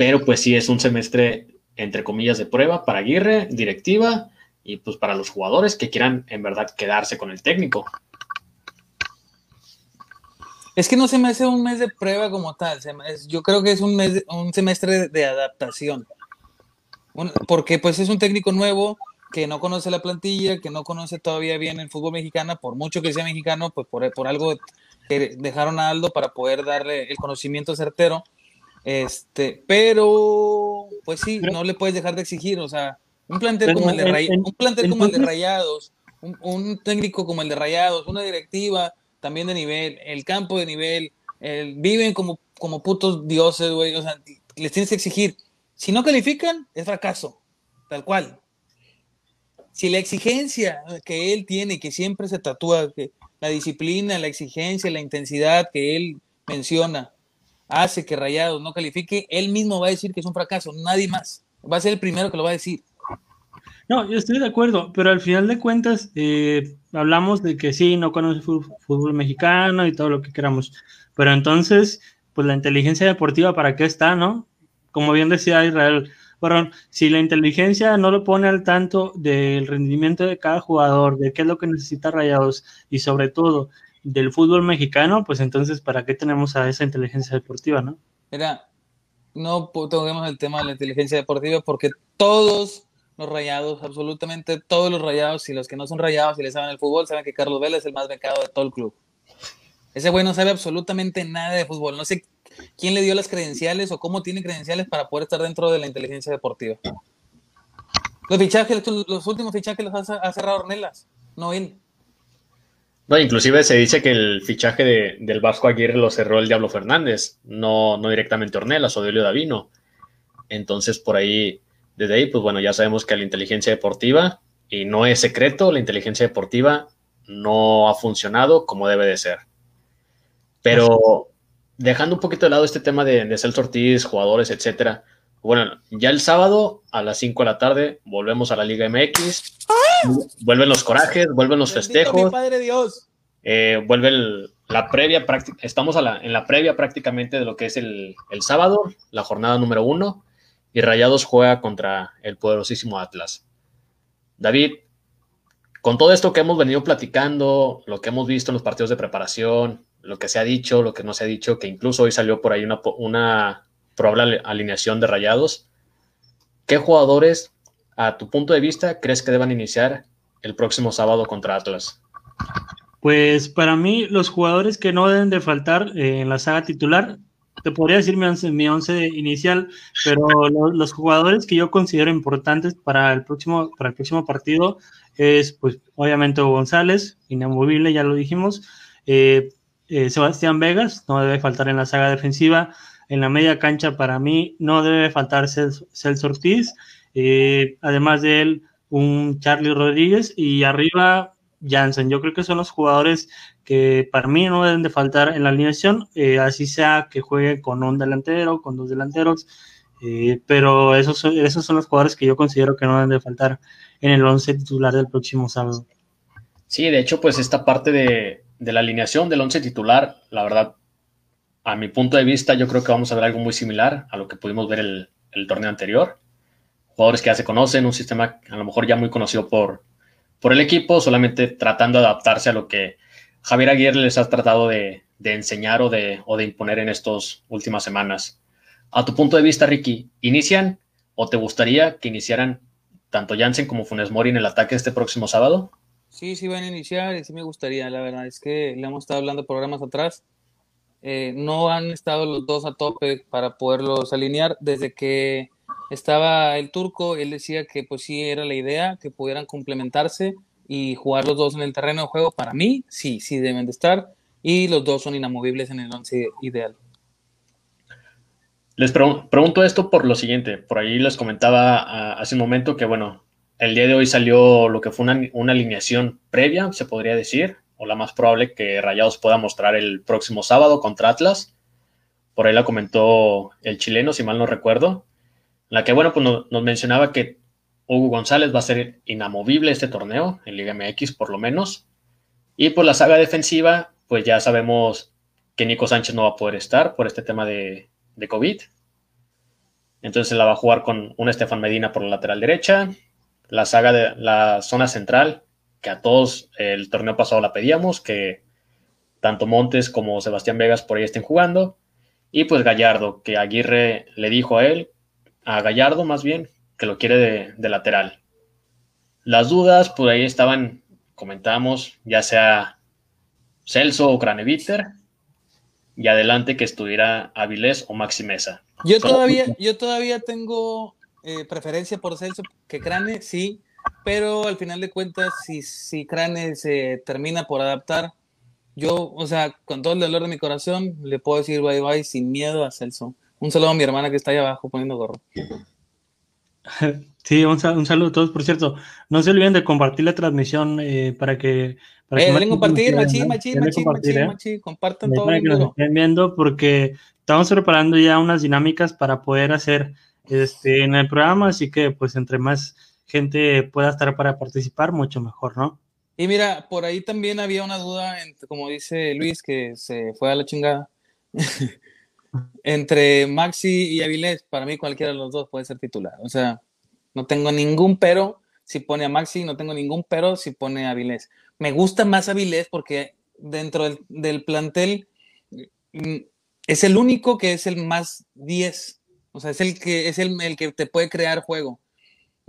Pero pues sí es un semestre, entre comillas, de prueba para Aguirre, directiva, y pues para los jugadores que quieran en verdad quedarse con el técnico. Es que no se me hace un mes de prueba como tal. yo creo que es un, mes un semestre de, adaptación. Porque pues es un técnico nuevo que no conoce la plantilla, que no conoce todavía bien el fútbol mexicano, por mucho que sea mexicano, pues por, por algo que dejaron a Aldo para poder darle el conocimiento certero. Este, pero pues sí, no le puedes dejar de exigir, o sea, un plantel como el de, Ray- un plantel como el de Rayados, un, un técnico como el de Rayados, una directiva también de nivel, el campo de nivel, el- viven como, como putos dioses, güey, o sea, les tienes que exigir. Si no califican, es fracaso, tal cual. Si la exigencia que él tiene, que siempre se tatúa, que la disciplina, la exigencia, la intensidad que él menciona, hace que Rayados no califique, él mismo va a decir que es un fracaso, nadie más. Va a ser el primero que lo va a decir. No, yo estoy de acuerdo, pero al final de cuentas, eh, hablamos de que sí, no conoce fútbol, mexicano y todo lo que queramos, pero entonces, pues la inteligencia deportiva, ¿para qué está, no? Como bien decía Israel, bueno, si la inteligencia no lo pone al tanto del rendimiento de cada jugador, de qué es lo que necesita Rayados y sobre todo del fútbol mexicano, pues entonces, ¿para qué tenemos a esa inteligencia deportiva, no? Mira, no toquemos el tema de la inteligencia deportiva porque todos los rayados, absolutamente todos los rayados y los que no son rayados y le saben el fútbol, saben que Carlos Vélez es el más becado de todo el club. Ese güey no sabe absolutamente nada de fútbol. No sé quién le dio las credenciales o cómo tiene credenciales para poder estar dentro de la inteligencia deportiva. Los fichajes, los últimos fichajes los ha, cerrado Ornelas, no él. No, inclusive se dice que el fichaje de, del Vasco Aguirre lo cerró el Diablo Fernández, no, no directamente Ornelas o Delio Davino. Entonces, por ahí, desde ahí, pues bueno, ya sabemos que la inteligencia deportiva, y no es secreto, la inteligencia deportiva no ha funcionado como debe de ser. Pero dejando un poquito de lado este tema de, de Celso Ortiz, jugadores, etcétera. Bueno, ya el sábado a las 5 de la tarde volvemos a la Liga MX. Vuelven los corajes, vuelven los festejos. padre Dios. Eh, vuelve la previa, estamos en la previa prácticamente de lo que es el, el, sábado, la jornada número uno, y Rayados juega contra el poderosísimo Atlas. David, con todo esto que hemos venido platicando, lo que hemos visto en los partidos de preparación, lo que se ha dicho, lo que no se ha dicho, que incluso hoy salió por ahí una, una probable alineación de rayados. ¿Qué jugadores, a tu punto de vista, crees que deban iniciar el próximo sábado contra Atlas? Pues para mí, los jugadores que no deben de faltar en la saga titular, te podría decir mi once, mi once inicial, pero los jugadores que yo considero importantes para el próximo, para el próximo partido es, pues, obviamente González, inamovible, ya lo dijimos. Eh, eh, Sebastián Vegas, no debe faltar en la saga defensiva. En la media cancha, para mí, no debe faltar Celso Ortiz. Eh, además de él, un Charlie Rodríguez. Y arriba, Jansen. Yo creo que son los jugadores que para mí no deben de faltar en la alineación. Eh, así sea que juegue con un delantero, con dos delanteros. pero esos, esos son los jugadores que yo considero que no deben de faltar en el once titular del próximo sábado. Sí, de hecho, pues esta parte de, de la alineación del once titular, la verdad, a mi punto de vista, yo creo que vamos a ver algo muy similar a lo que pudimos ver el, el torneo anterior. Jugadores que ya se conocen, un sistema a lo mejor ya muy conocido por, por el equipo, solamente tratando de adaptarse a lo que Javier Aguirre les ha tratado de, de enseñar o de, o de imponer en estas últimas semanas. A tu punto de vista, Ricky, ¿inician o te gustaría que iniciaran tanto Jansen como Funes Mori en el ataque este próximo sábado? Sí, sí van a iniciar y sí me gustaría, la verdad. Es que le hemos estado hablando programas atrás. Eh, no han estado los dos a tope para poderlos alinear. Desde que estaba el turco, él decía que pues sí era la idea, que pudieran complementarse y jugar los dos en el terreno de juego. Para mí, sí, sí deben de estar. Y los dos son inamovibles en el once ideal. Les pregunto esto por lo siguiente. Por ahí les comentaba ah, hace un momento que, bueno, el día de hoy salió lo que fue una, alineación previa, se podría decir, o la más probable que Rayados pueda mostrar el próximo sábado contra Atlas. Por ahí la comentó el chileno, si mal no recuerdo. La que, bueno, pues nos mencionaba que Hugo González va a ser inamovible este torneo, en Liga MX por lo menos. Y por la saga defensiva, pues ya sabemos que Nico Sánchez no va a poder estar por este tema de, de COVID. Entonces la va a jugar con un Estefan Medina por la lateral derecha, la saga de la zona central, que a todos el torneo pasado la pedíamos, que tanto Montes como Sebastián Vegas por ahí estén jugando. Y pues Gallardo, que Aguirre le dijo a él, a Gallardo más bien, que lo quiere de, lateral. Las dudas, pues ahí estaban, comentamos, ya sea Celso o Craneviter, y adelante que estuviera Avilés o Maxi Mesa. Yo todavía, yo todavía tengo eh, preferencia por Celso que Crane, sí, pero al final de cuentas, si, si Crane se termina por adaptar, yo, o sea, con todo el dolor de mi corazón, le puedo decir bye bye sin miedo a Celso. Un saludo a mi hermana que está ahí abajo poniendo gorro. Sí, un, saludo a todos. Por cierto, no se olviden de compartir la transmisión eh, para que. Para eh, compartir, machi, machi, machi, machi, compartan todo. Para que nos estén viendo, porque estamos preparando ya unas dinámicas para poder hacer este, en el programa, así que pues entre más gente pueda estar para participar, mucho mejor, ¿no? Y mira, por ahí también había una duda, entre, como dice Luis, que se fue a la chingada. entre Maxi y Avilés, para mí cualquiera de los dos puede ser titular. O sea, no tengo ningún pero si pone a Maxi, no tengo ningún pero si pone a Avilés. Me gusta más Avilés porque dentro del, del plantel mm, es el único que es el más 10. O sea, es el que, es el, el que te puede crear juego.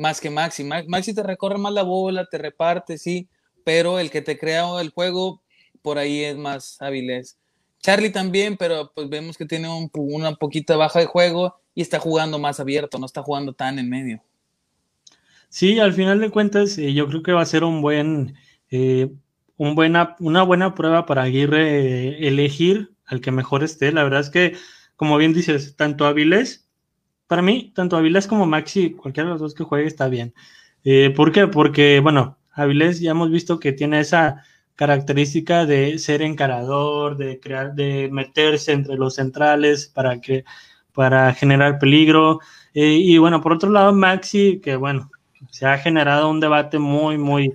Más que Maxi. Maxi te recorre más la bola, te reparte, sí. Pero el que te crea el juego, por ahí es más Avilés. Charlie también, pero pues vemos que tiene un, una poquita baja de juego y está jugando más abierto, no está jugando tan en medio. Sí, al final de cuentas, eh, yo creo que va a ser un buen, eh, buena, una buena prueba para Aguirre eh, elegir al que mejor esté. La verdad es que, como bien dices, tanto Avilés, para mí, tanto Avilés como Maxi, cualquiera de los dos que juegue está bien. ¿Por qué? Porque, bueno, Avilés ya hemos visto que tiene esa característica de ser encarador, de crear, de meterse entre los centrales para que para generar peligro. Eh, y bueno, por otro lado, Maxi, que bueno, se ha generado un debate muy, muy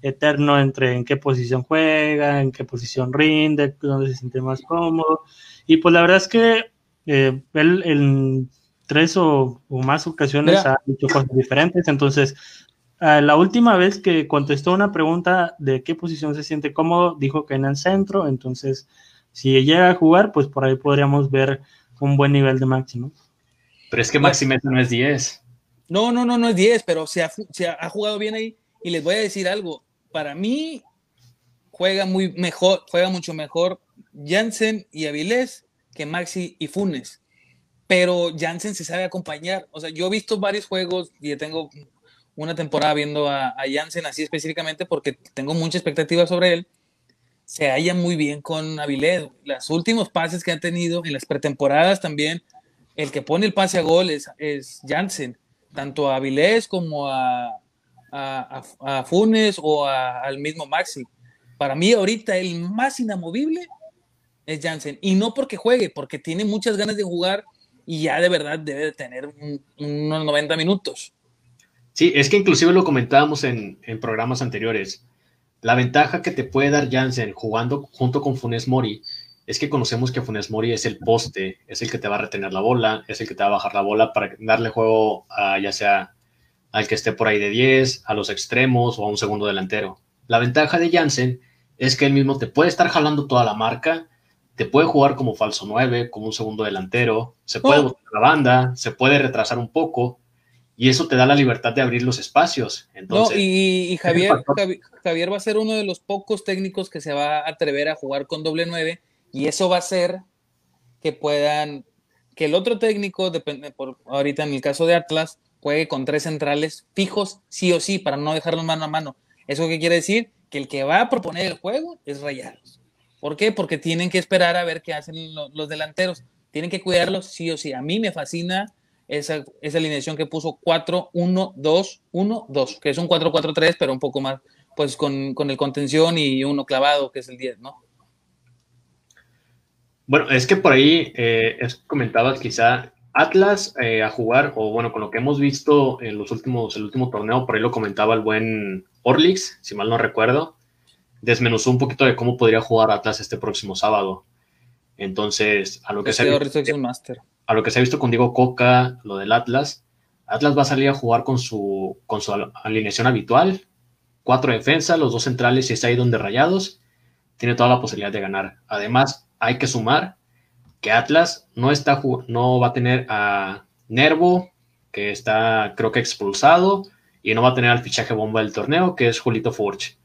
eterno entre en qué posición juega, en qué posición rinde, dónde se siente más cómodo. Y pues la verdad es que eh, él tres o, más ocasiones ha hecho cosas diferentes, entonces la última vez que contestó una pregunta de qué posición se siente cómodo, dijo que en el centro, entonces si llega a jugar, pues por ahí podríamos ver un buen nivel de máximo. Pero es que Maxi no es 10. No, no, no, no es 10, pero se ha, se ha, jugado bien ahí. Y les voy a decir algo, para mí juega muy mejor, juega mucho mejor Jansen y Avilés que Maxi y Funes. Pero Jansen se sabe acompañar. O sea, yo he visto varios juegos y tengo una temporada viendo a, a Jansen así específicamente porque tengo mucha expectativa sobre él. Se halla muy bien con Avilés. Los últimos pases que ha tenido en las pretemporadas también, el que pone el pase a gol es, es Jansen, tanto a Avilés como a, a, a Funes o al mismo Maxi. Para mí ahorita el más inamovible es Jansen. Y no porque juegue, porque tiene muchas ganas de jugar y ya de verdad debe de tener unos 90 minutos. Sí, es que inclusive lo comentábamos en, programas anteriores. La ventaja que te puede dar Jansen jugando junto con Funes Mori es que conocemos que Funes Mori es el poste, es el que te va a retener la bola, es el que te va a bajar la bola para darle juego a, ya sea al que esté por ahí de 10, a los extremos o a un segundo delantero. La ventaja de Jansen es que él mismo te puede estar jalando toda la marca, te puede jugar como falso 9, como un segundo delantero, se puede oh. la banda, se puede retrasar un poco y eso te da la libertad de abrir los espacios. Entonces, no, y, Javier, Javier va a ser uno de los pocos técnicos que se va a atrever a jugar con doble nueve y eso va a hacer que puedan, que el otro técnico, depende por ahorita en el caso de Atlas, juegue con tres centrales fijos sí o sí para no dejarlos mano a mano. ¿Eso qué quiere decir? Que el que va a proponer el juego es Rayados. ¿Por qué? Porque tienen que esperar a ver qué hacen los, delanteros. Tienen que cuidarlos sí o sí. A mí me fascina esa, esa alineación que puso 4-1-2-1-2, que es un 4-4-3, pero un poco más, pues con, con, el contención y uno clavado, que es el 10, ¿no? Bueno, es que por ahí eh, comentabas quizá Atlas eh, a jugar, o bueno, con lo que hemos visto en los últimos, el último torneo, por ahí lo comentaba el buen Orlix, si mal no recuerdo, desmenuzó un poquito de cómo podría jugar Atlas este próximo sábado. Entonces, a lo que se es un máster a lo que se ha visto con Diego Coca, lo del Atlas, Atlas va a salir a jugar con su, con su alineación habitual, cuatro defensas, los dos centrales y está ahí donde rayados, tiene toda la posibilidad de ganar. Además, hay que sumar que Atlas no, está, no va a tener a Nervo, que está creo que expulsado, y no va a tener al fichaje bomba del torneo, que es Julito Forge.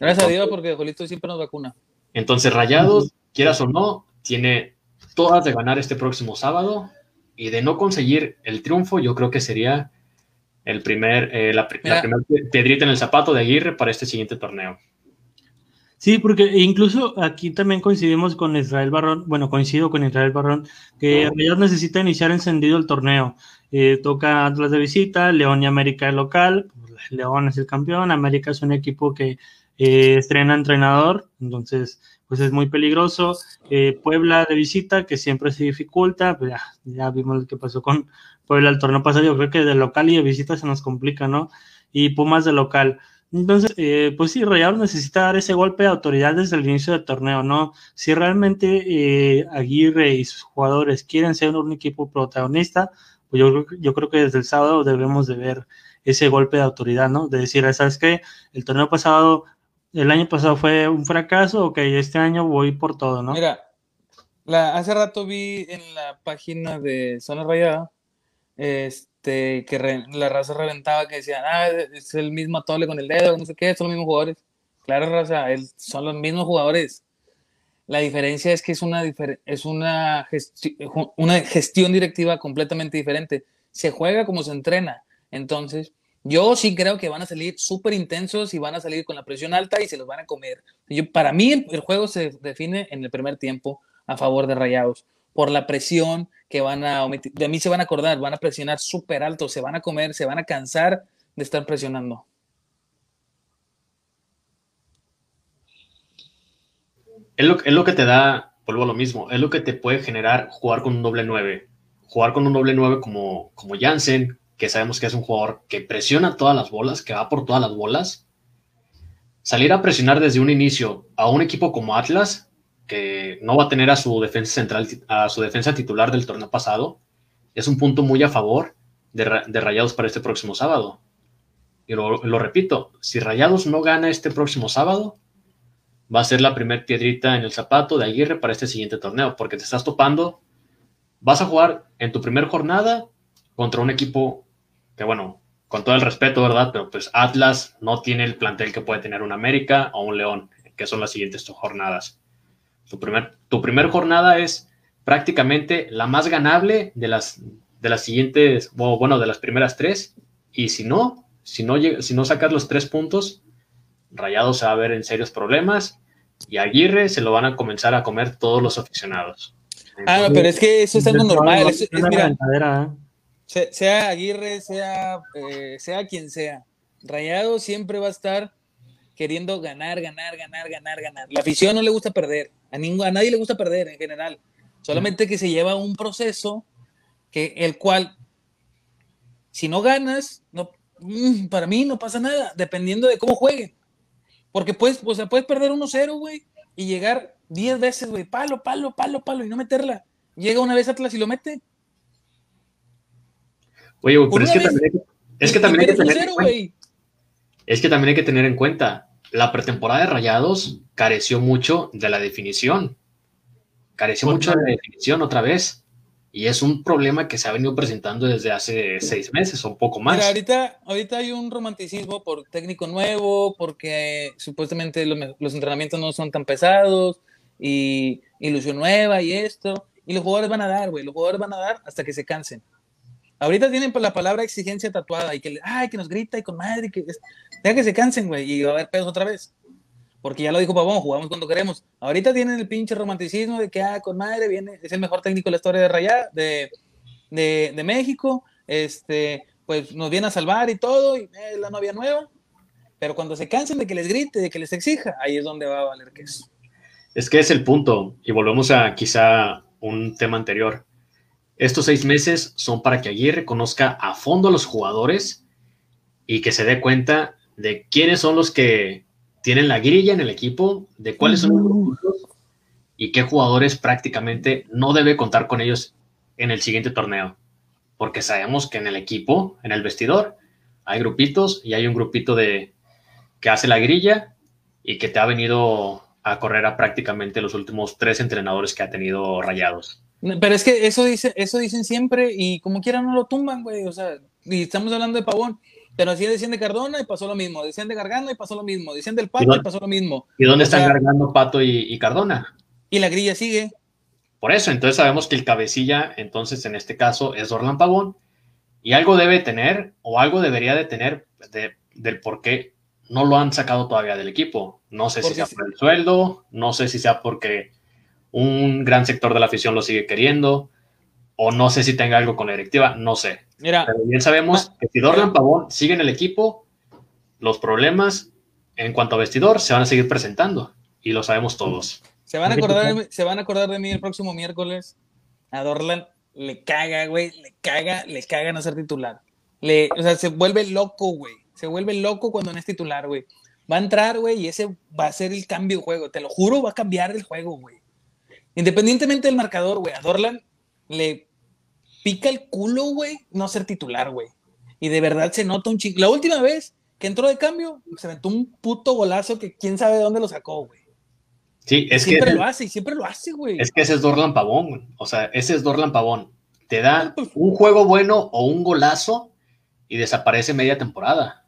Gracias a Dios, porque Julito siempre nos vacuna. Entonces, Rayados, quieras o no, tiene todas de ganar este próximo sábado y de no conseguir el triunfo, yo creo que sería el primer, eh, la, primera piedrita en el zapato de Aguirre para este siguiente torneo. Sí, porque incluso aquí también coincidimos con Israel Barrón, bueno, coincido con Israel Barrón, que no. necesita iniciar encendido el torneo. Eh, toca Atlas de visita, León y América de local, León es el campeón, América es un equipo que eh, estrena entrenador, entonces pues es muy peligroso. Eh, Puebla de visita, que siempre se dificulta, pues ya, vimos lo que pasó con Puebla el torneo pasado, yo creo que de local y de visita se nos complica, ¿no? Y Pumas de local. Entonces, eh, pues sí, Rayados necesita dar ese golpe de autoridad desde el inicio del torneo, ¿no? Si realmente eh, Aguirre y sus jugadores quieren ser un equipo protagonista, pues yo, yo creo que desde el sábado debemos de ver ese golpe de autoridad, ¿no? De decir, ¿sabes qué? El torneo pasado, el año pasado fue un fracaso, ok, este año voy por todo, ¿no? Mira, la, hace rato vi en la página de Zona Rayada, este que la raza reventaba, que decían, ah, es el mismo tole con el dedo, no sé qué, son los mismos jugadores. Claro, raza, son los mismos jugadores. La diferencia es que es una, es una, una gestión directiva completamente diferente. Se juega como se entrena. Entonces, yo sí creo que van a salir súper intensos y van a salir con la presión alta y se los van a comer. Yo, para mí, el, juego se define en el primer tiempo a favor de Rayados por la presión que van a omitir. De mí se van a acordar, van a presionar súper alto, se van a comer, se van a cansar de estar presionando. Es lo, que te da, vuelvo a lo mismo, es lo que te puede generar jugar con un doble 9. Jugar con un doble 9 como, como que sabemos que es un jugador que presiona todas las bolas, que va por todas las bolas. Salir a presionar desde un inicio a un equipo como Atlas que no va a tener a su defensa central, a su defensa titular del torneo pasado, es un punto muy a favor de, Rayados para este próximo sábado. Y lo, repito, si Rayados no gana este próximo sábado, va a ser la primer piedrita en el zapato de Aguirre para este siguiente torneo, porque te estás topando, vas a jugar en tu primera jornada contra un equipo que, bueno, con todo el respeto, ¿verdad? Pero pues Atlas no tiene el plantel que puede tener un América o un León, que son las siguientes jornadas. Tu primer, tu primer jornada es prácticamente la más ganable de las, de las siguientes, bueno, de las primeras tres. Y si no, si no, si no sacas los tres puntos, Rayado se va a ver en serios problemas y Aguirre se lo van a comenzar a comer todos los aficionados. ah, pero es que eso es algo normal. Sea, Aguirre, sea, eh, sea quien sea, Rayado siempre va a estar queriendo ganar, ganar, ganar, ganar, ganar. La afición no le gusta perder. A, a nadie le gusta perder en general. Solamente que se lleva un proceso que el cual, si no ganas, no, mm, para mí no pasa nada, dependiendo de cómo juegue. Porque puedes, o sea, puedes perder 1-0, güey, y llegar 10 veces, güey, palo, palo, palo, palo, y no meterla. Llega una vez Atlas y lo mete. Oye, pero es que, también, es que también hay que tener es que también hay que tener en cuenta, la pretemporada de Rayados careció mucho de la definición. Careció mucho de la definición otra vez. Y es un problema que se ha venido presentando desde hace seis meses o un poco más. ahorita, ahorita hay un romanticismo por técnico nuevo, porque supuestamente los, entrenamientos no son tan pesados y ilusión nueva y esto. Y los jugadores van a dar, güey. Los jugadores van a dar hasta que se cansen. Ahorita tienen la palabra exigencia tatuada y que, ay, que nos grita y con madre, que deja que se cansen, güey, y va a haber pedos otra vez. Porque ya lo dijo Pavón, jugamos cuando queremos. Ahorita tienen el pinche romanticismo de que, ah, con madre, viene, es el mejor técnico de la historia de Rayá, de, de, México, este, pues nos viene a salvar y todo, y es la novia nueva. Pero cuando se cansen de que les grite, de que les exija, ahí es donde va a valer queso. Es que es el punto, y volvemos a quizá un tema anterior estos seis meses son para que Aguirre conozca a fondo a los jugadores y que se dé cuenta de quiénes son los que tienen la grilla en el equipo, de cuáles son los grupos y qué jugadores prácticamente no debe contar con ellos en el siguiente torneo. Porque sabemos que en el equipo, en el vestidor, hay grupitos y hay un grupito de que hace la grilla y que te ha venido a correr a prácticamente los últimos tres entrenadores que ha tenido rayados. Pero es que eso, dice, eso dicen siempre y como quiera no lo tumban, güey. O sea, y estamos hablando de Pavón. Pero así decían de Cardona y pasó lo mismo. Decían de Gargano y pasó lo mismo. Decían del Pato y, pasó lo mismo. ¿Y dónde están Gargano, Pato y, Cardona? Y la grilla sigue. Por eso, entonces sabemos que el cabecilla, entonces en este caso, es Dorlan Pavón. Y algo debe tener, o algo debería de tener del por qué no lo han sacado todavía del equipo. No sé si sea por el sueldo, no sé si sea porque un gran sector de la afición lo sigue queriendo, o no sé si tenga algo con la directiva, no sé. Mira, Pero bien sabemos que si Dorlan Pavón sigue en el equipo, los problemas en cuanto a vestidor se van a seguir presentando, y lo sabemos todos. Se van a acordar, de, se van a acordar de mí el próximo miércoles. A Dorlan le caga, güey, le caga, le caga no ser titular. Le, o sea, se vuelve loco, güey. se vuelve loco cuando no es titular, güey. Va a entrar, güey, y ese va a ser el cambio de juego. Te lo juro, va a cambiar el juego, güey. Independientemente del marcador, güey, a Dorlan le pica el culo, güey, no ser titular, güey. Y de verdad se nota un chingo. La última vez que entró de cambio, se metió un puto golazo que quién sabe de dónde lo sacó, güey. Sí, es siempre que. lo hace, y siempre lo hace, güey. Es que ese es Dorlan Pavón. O sea, ese es Dorlan Pavón. Te da un juego bueno o un golazo y desaparece media temporada.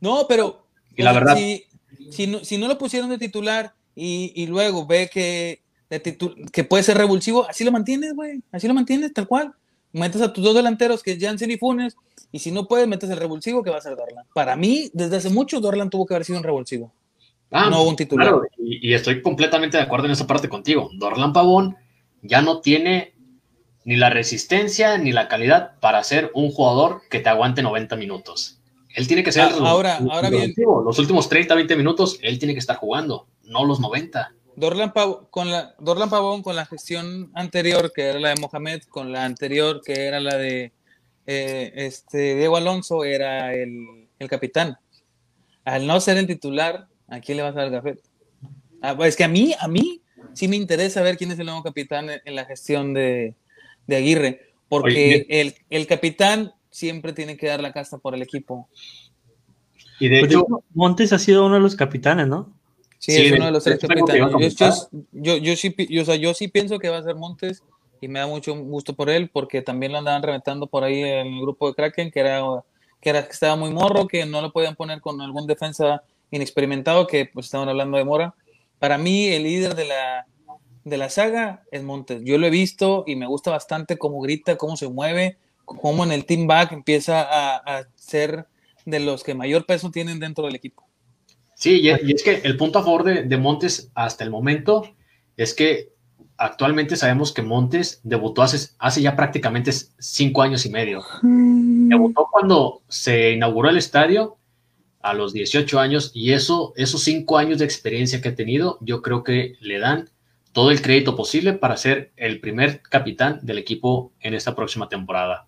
No, pero. Y la verdad. Si, si, no, si no lo pusieron de titular y, y luego ve que, que puede ser revulsivo, así lo mantienes, güey. Así lo mantienes, tal cual. Metes a tus dos delanteros, que es Jansen y Funes, y si no puedes, metes el revulsivo, que va a ser Dorlan. Para mí, desde hace mucho, Dorlan tuvo que haber sido un revulsivo. Ah, no un titular. claro, y, y estoy completamente de acuerdo en esa parte contigo. Dorlan Pavón ya no tiene ni la resistencia ni la calidad para ser un jugador que te aguante 90 minutos. Él tiene que ser Ah, el- ahora- el- ahora el bien. Los últimos 30, 20 minutos, él tiene que estar jugando, no los 90. Dorlan, Pav- con la, Dorlan Pavón con la gestión anterior, que era la de Mohamed, con la anterior, que era la de eh, este, Diego Alonso, era el, el capitán. Al no ser el titular, ¿a quién le vas a dar el gafete? Ah, pues es que a mí, a mí sí me interesa ver quién es el nuevo capitán en, en la gestión de, de Aguirre, porque Oye, el, el capitán siempre tiene que dar la casta por el equipo. Y de Pues, de hecho, Montes ha sido uno de los capitanes, ¿no? Sí, Sí, es uno de los tres capitanes. Yo, yo, sí, yo, o sea, yo sí pienso que va a ser Montes y me da mucho gusto por él porque también lo andaban reventando por ahí en el grupo de Kraken, que era, que era que estaba muy morro, que no lo podían poner con algún defensa inexperimentado, que pues estaban hablando de Mora. Para mí, el líder de la, de la saga es Montes. Yo lo he visto y me gusta bastante cómo grita, cómo se mueve, cómo en el team back empieza a, a ser de los que mayor peso tienen dentro del equipo. Sí, y, y es que el punto a favor de, de Montes hasta el momento es que actualmente sabemos que Montes debutó hace, hace ya prácticamente cinco años y medio. Debutó cuando se inauguró el estadio a los 18 años y eso, esos cinco años de experiencia que ha tenido, yo creo que le dan todo el crédito posible para ser el primer capitán del equipo en esta próxima temporada.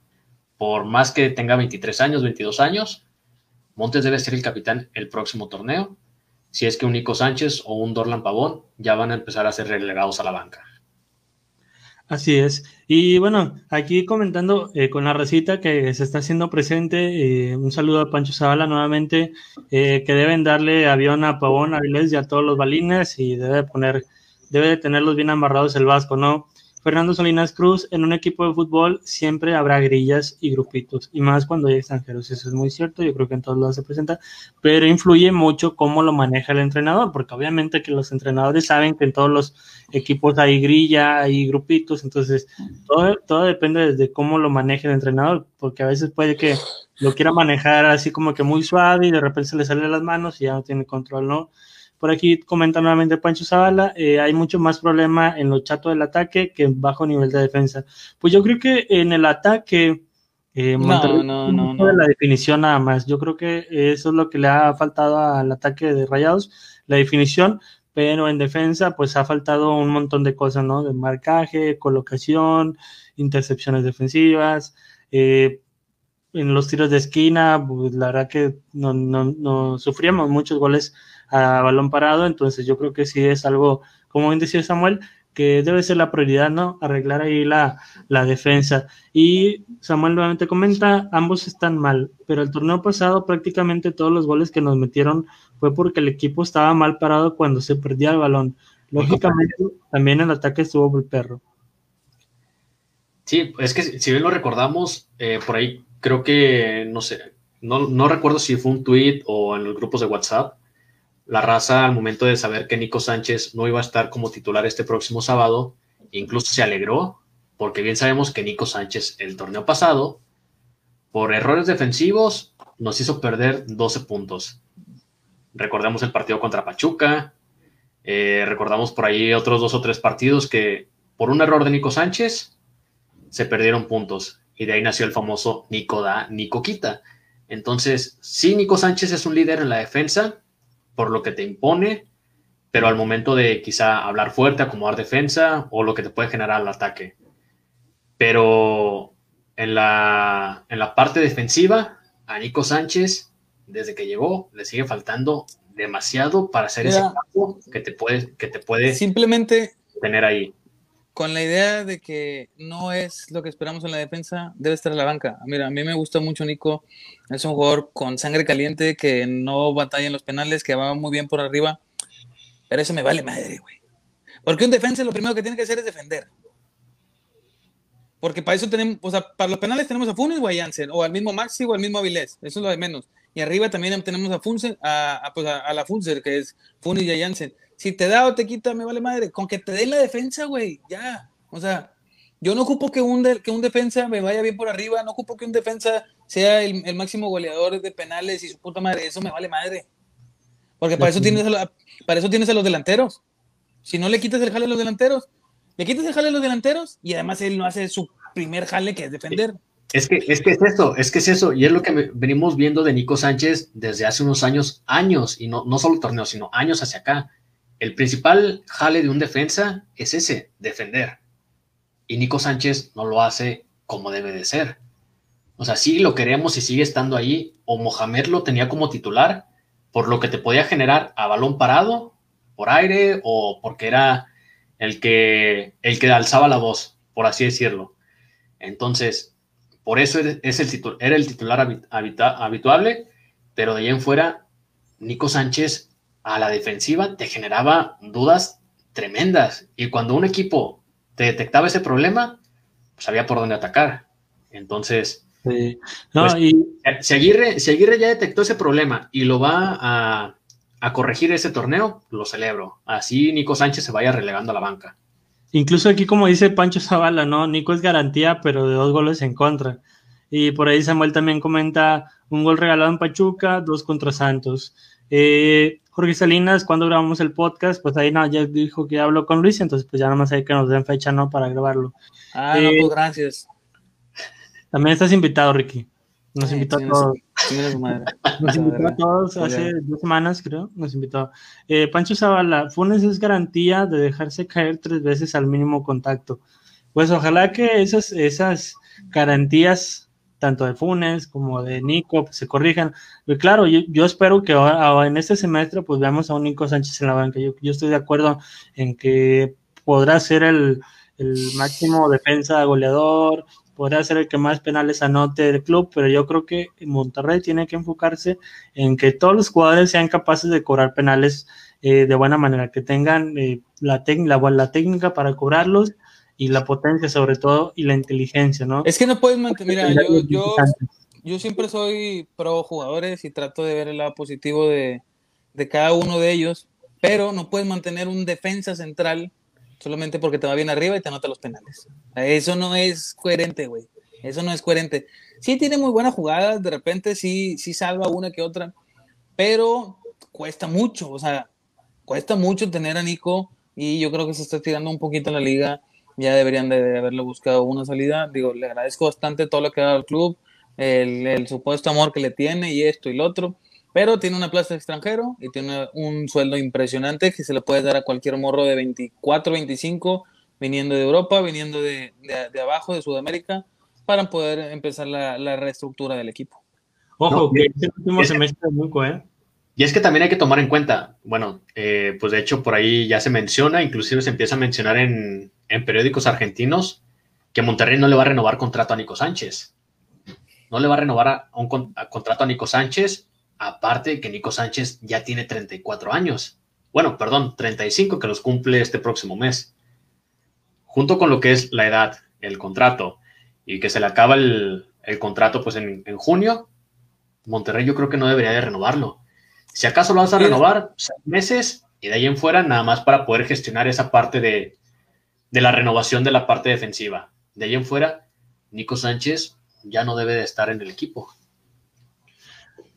Por más que tenga 23 años, 22 años, Montes debe ser el capitán el próximo torneo. Si es que un Nico Sánchez o un Dorlan Pavón ya van a empezar a ser relegados a la banca. Así es. Y bueno, aquí comentando eh, con la recita que se está haciendo presente, eh, un saludo a Pancho Zavala nuevamente, eh, que deben darle avión a Pavón, a Vilés y a todos los balines y debe poner, debe de tenerlos bien amarrados el Vasco, ¿no? Fernando Salinas Cruz, en un equipo de fútbol siempre habrá grillas y grupitos, y más cuando hay extranjeros, eso es muy cierto, yo creo que en todos lados se presenta, pero influye mucho cómo lo maneja el entrenador, porque obviamente que los entrenadores saben que en todos los equipos hay grilla, hay grupitos, entonces todo, todo depende de cómo lo maneje el entrenador, porque a veces puede que lo quiera manejar así como que muy suave y de repente se le sale de las manos y ya no tiene control, ¿no? Por aquí comenta nuevamente Pancho Zavala, eh, hay mucho más problema en lo chato del ataque que en bajo nivel de defensa. Pues yo creo que en el ataque, eh, No, Monterrey no, no, mucho no. de la definición nada más. Yo creo que eso es lo que le ha faltado al ataque de Rayados, la definición, pero en defensa pues ha faltado un montón de cosas, ¿no? De marcaje, colocación, intercepciones defensivas, eh, en los tiros de esquina, pues la verdad que no, no, no sufríamos muchos goles a balón parado, entonces yo creo que sí es algo, como bien decía Samuel, que debe ser la prioridad, ¿no? Arreglar ahí la, la defensa. Y Samuel nuevamente comenta, ambos están mal, pero el torneo pasado prácticamente todos los goles que nos metieron fue porque el equipo estaba mal parado cuando se perdía el balón. Lógicamente, también el ataque estuvo el perro. Sí, es que si bien lo recordamos, eh, por ahí creo que, no sé, no, no recuerdo si fue un tweet o en los grupos de WhatsApp, la raza al momento de saber que Nico Sánchez no iba a estar como titular este próximo sábado, incluso se alegró, porque bien sabemos que Nico Sánchez el torneo pasado, por errores defensivos, nos hizo perder 12 puntos. Recordemos el partido contra Pachuca, eh, recordamos por ahí otros dos o tres partidos que por un error de Nico Sánchez se perdieron puntos y de ahí nació el famoso Nico da, Nico quita. Entonces, sí, Nico Sánchez es un líder en la defensa, por lo que te impone, pero al momento de quizá hablar fuerte, acomodar defensa o lo que te puede generar el ataque. Pero en la, en la parte defensiva, a Nico Sánchez desde que llegó, le sigue faltando demasiado para hacer ese campo que te puede, que te puede Simplemente tener ahí. Con la idea de que no es lo que esperamos en la defensa, debe estar en la banca. Mira, a mí me gusta mucho Nico, es un jugador con sangre caliente que no batalla en los penales, que va muy bien por arriba, pero eso me vale madre, güey. Porque un defensa lo primero que tiene que hacer es defender. Porque para eso tenemos, o sea, para los penales tenemos a Funes o a Jansen, o al mismo Maxi o al mismo Avilés, eso es lo de menos. Y arriba también tenemos a Funsen, a, a, pues a, la Funser, que es Funes y a Jansen. Si te da o te quita, me vale madre. Con que te den la defensa, güey, ya. O sea, yo no ocupo que un, de- que un defensa me vaya bien por arriba, no ocupo que un defensa sea el, el máximo goleador de penales y su puta madre, eso me vale madre. Porque para eso, tienes a, la- para eso tienes a los delanteros. Si no le quitas el jale a los delanteros, le quitas el jale a los delanteros y además él no hace su primer jale que es defender. Es que, es que es eso, es que es eso, y es lo que venimos viendo de Nico Sánchez desde hace unos años, años, y no, no solo torneos, sino años hacia acá. El principal jale de un defensa es ese, defender. Y Nico Sánchez no lo hace como debe de ser. O sea, sí lo queremos y sigue estando ahí, o Mohamed lo tenía como titular, por lo que te podía generar a balón parado, por aire, o porque era el que, el que alzaba la voz, por así decirlo. Entonces, por eso es el titu- era el titular habituable, pero de ahí en fuera, Nico Sánchez a la defensiva te generaba dudas tremendas. Y cuando un equipo te detectaba ese problema, sabía por dónde atacar. Entonces, Sí. No, Pues- y si Aguirre, si Aguirre ya detectó ese problema y lo va a, a corregir ese torneo, lo celebro. Así Nico Sánchez se vaya relegando a la banca. incluso aquí, como dice Pancho Zavala, ¿no? Nico es garantía, pero de dos goles en contra. Y por ahí Samuel también comenta un gol regalado en Pachuca, dos contra Santos. Eh, Jorge Salinas, cuando grabamos el podcast, pues ahí no, ya dijo que habló con Luis, entonces pues ya nada más hay que nos den fecha, ¿no? Para grabarlo. Ah, Eh, no, pues gracias. También estás invitado, Ricky. Nos Eh, invitó a todos. madre. Nos invitó a todos hace dos semanas, creo. Nos invitó. Eh, Pancho Zavala, Funes es garantía de dejarse caer tres veces al mínimo contacto. Pues ojalá que esas, esas garantías, tanto de Funes como de Nico, pues, se corrijan. Claro, yo, espero que ahora, en este semestre pues veamos a un Nico Sánchez en la banca. Yo, estoy de acuerdo en que podrá ser el, máximo defensa goleador, podrá ser el que más penales anote del club, pero yo creo que Monterrey tiene que enfocarse en que todos los jugadores sean capaces de cobrar penales eh, de buena manera, que tengan eh, la, la, la técnica para cobrarlos y la potencia sobre todo y la inteligencia, ¿no? Es que no puedes mantener. Mira, yo, yo, yo siempre soy pro jugadores y trato de ver el lado positivo de, de cada uno de ellos, pero no puedes mantener un defensa central solamente porque te va bien arriba y te anota los penales. Eso no es coherente, güey. Eso no es coherente. Sí tiene muy buenas jugadas, de repente sí, sí salva una que otra, pero cuesta mucho, o sea, cuesta mucho tener a Nico y yo creo que se está tirando un poquito la liga. Ya deberían de haberle buscado una salida. Digo, le agradezco bastante todo lo que ha dado al club, el, el supuesto amor que le tiene y esto y lo otro, pero tiene una plaza de extranjero y tiene un sueldo impresionante que se le puede dar a cualquier morro de 24, 25, viniendo de Europa, viniendo de, de, de abajo, de Sudamérica, para poder empezar la, la reestructura del equipo. Ojo, No, que y- este último es- semestre es muy ¿eh? Y es que también hay que tomar en cuenta, bueno, eh, pues de hecho por ahí ya se menciona, inclusive se empieza a mencionar en, en periódicos argentinos, que Monterrey no le va a renovar contrato a Nico Sánchez. No le va a renovar a, un contrato a Nico Sánchez, aparte de que Nico Sánchez ya tiene 34 años. Bueno, perdón, 35 que los cumple este próximo mes. Junto con lo que es la edad, el contrato, y que se le acaba el, el contrato pues en, en junio, Monterrey yo creo que no debería de renovarlo. Si acaso lo vas a renovar, seis meses y de ahí en fuera nada más para poder gestionar esa parte de, de la renovación de la parte defensiva. De ahí en fuera, Nico Sánchez ya no debe de estar en el equipo.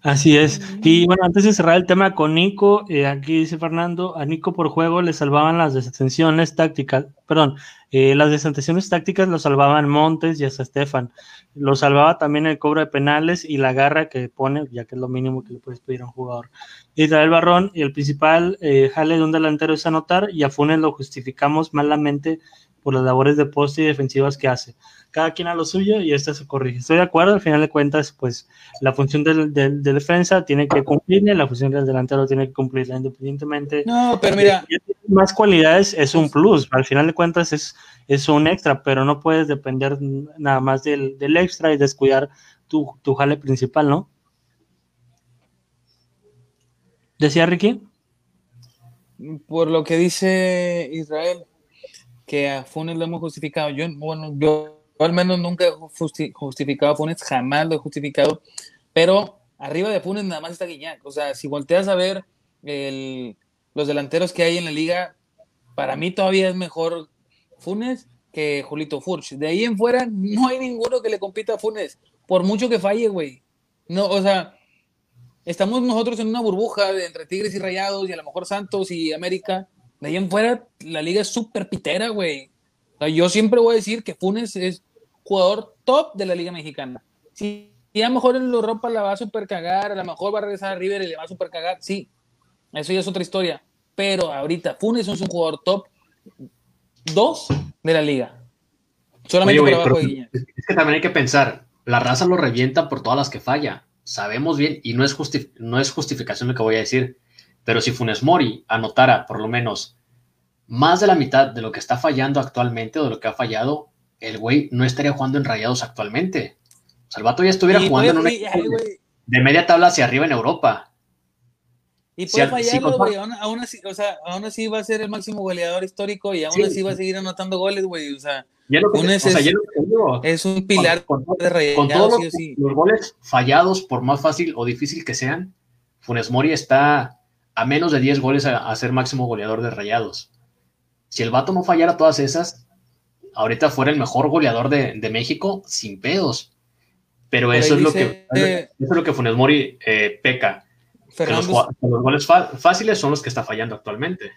Así es. Y bueno, antes de cerrar el tema con Nico, eh, aquí dice Fernando, a Nico por juego le salvaban las desatenciones tácticas, perdón, eh, las desatenciones tácticas lo salvaban Montes y hasta Estefan. Lo salvaba también el cobro de penales y la garra que pone, ya que es lo mínimo que le puedes pedir a un jugador. Israel Barrón, el principal eh, jale de un delantero es anotar y a Funes lo justificamos malamente por las labores de poste y defensivas que hace. Cada quien a lo suyo y esta se corrige. Estoy de acuerdo, al final de cuentas, pues la función del, del, de defensa tiene que cumplirle, la función del delantero tiene que cumplirla independientemente. No, pero mira. Más cualidades es un plus, al final de cuentas es, es un extra, pero no puedes depender nada más del, del extra y descuidar tu, tu jale principal, ¿no? ¿Decía Ricky? Por lo que dice Israel, que a Funes lo hemos justificado. Yo, bueno, yo al menos nunca he justi justificado a Funes, jamás lo he justificado, pero arriba de Funes nada más está Guiñac. O sea, si volteas a ver los delanteros que hay en la liga, para mí todavía es mejor Funes que Julito Furch. De ahí en fuera no hay ninguno que le compita a Funes, por mucho que falle, güey. No, o sea, estamos nosotros en una burbuja entre Tigres y Rayados y a lo mejor Santos y América. De ahí en fuera, la liga es súper pitera, güey. Yo siempre voy a decir que Funes es jugador top de la liga mexicana. Si a lo mejor en Europa la va a super cagar, a lo mejor va a regresar a River y le va a super cagar, sí. Eso ya es otra historia. Pero ahorita Funes es un jugador top dos de la liga. Solamente Oye, por abajo de Es que también hay que pensar, la raza lo revienta por todas las que falla sabemos bien, y no es, no es justificación lo que voy a decir, pero si Funes Mori anotara por lo menos más de la mitad de lo que está fallando actualmente o de lo que ha fallado, el güey no estaría jugando en rayados actualmente. O sea, el vato ya estuviera jugando en un de media tabla hacia arriba en Europa. Y puede fallarlo, güey. aún, así, o sea, aún así va a ser el máximo goleador histórico y aún así va a seguir anotando goles, güey. O sea, es, un pilar con, de Con todos los, goles fallados, por más fácil o difícil que sean, Funes Mori está a menos de 10 goles a, ser máximo goleador de rayados. Si el vato no fallara todas esas, ahorita fuera el mejor goleador de, México sin pedos. Pero eso es, lo que, eso es lo que Funes Mori eh, peca. los, los, goles fáciles son los que está fallando actualmente.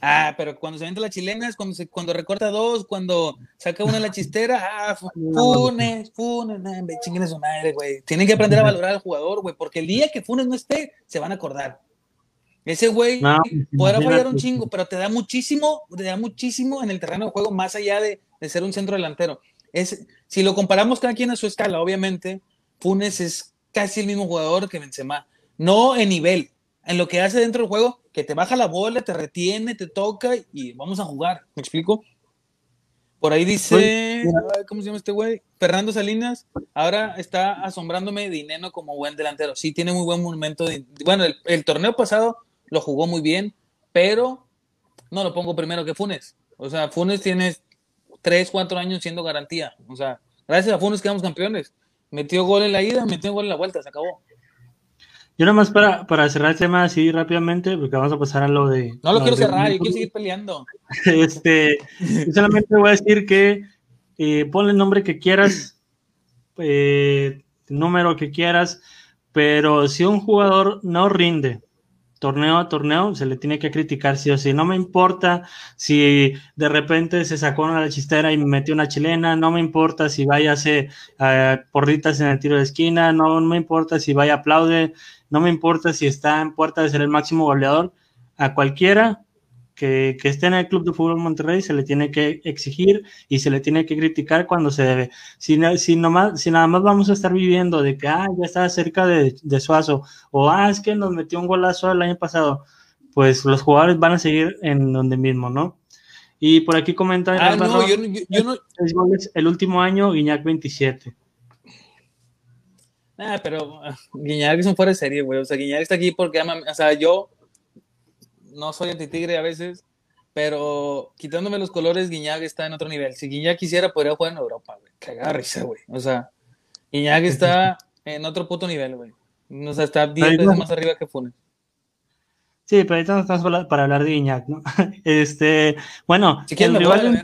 Ah, pero cuando se vende las chilenas, cuando se, cuando recorta dos, cuando saca una de la chistera, ah, Funes, Funes, nah, chinguen su madre, güey. Tienen que aprender a valorar al jugador, güey, porque el día que Funes no esté, se van a acordar. Ese güey podrá fallar un chingo, pero te da muchísimo, te da muchísimo en el terreno de juego, más allá de, de ser un centro delantero. Es, si lo comparamos cada quien a su escala, obviamente, Funes es casi el mismo jugador que Benzema. No en nivel, en lo que hace dentro del juego, que te baja la bola, te retiene, te toca y vamos a jugar. ¿Me explico? Por ahí dice, ¿cómo se llama este güey? Fernando Salinas, ahora está asombrándome Dineno como buen delantero. Sí, tiene muy buen momento. bueno, el, torneo pasado lo jugó muy bien, pero no lo pongo primero que Funes. O sea, Funes tiene 3, 4 años siendo garantía. O sea, gracias a Funes quedamos campeones. Metió gol en la ida, metió gol en la vuelta, se acabó. Yo nada más para, para cerrar el tema así rápidamente, porque vamos a pasar a lo de... No lo quiero cerrar, yo quiero seguir peleando. Este, solamente voy a decir que eh, ponle el nombre que quieras, eh, número que quieras, pero si un jugador no rinde torneo a torneo, se le tiene que criticar sí o sí. No me importa si de repente se sacó una chistera y metió una chilena, no me importa si vaya a hacer uh, porritas en el tiro de esquina, no, me importa si vaya aplaude, no me importa si está en puerta de ser el máximo goleador, a cualquiera que, que, esté en el Club de Fútbol Monterrey se le tiene que exigir y se le tiene que criticar cuando se debe. Si, si, nomás, si nada más vamos a estar viviendo de que ah, ya está cerca de, de, Suazo o ah, es que nos metió un golazo el año pasado, pues los jugadores van a seguir en donde mismo, ¿no? Y por aquí comentan ah, no, yo, yo, no... el último año, Guiñac 27. Ah, pero Guiñac es un fuera de serie, güey. O sea, Guiñac está aquí porque o sea, yo no soy anti-tigre a veces, pero quitándome los colores, Guiñac está en otro nivel. Si Guiñac quisiera, podría jugar en Europa, güey. Cagada risa, güey. O sea, Guiñac está en otro puto nivel, güey. O sea, está 10 veces más arriba que Funes. Sí, pero ahorita no estamos para hablar de Guiñac, ¿no? Este, bueno, si el rival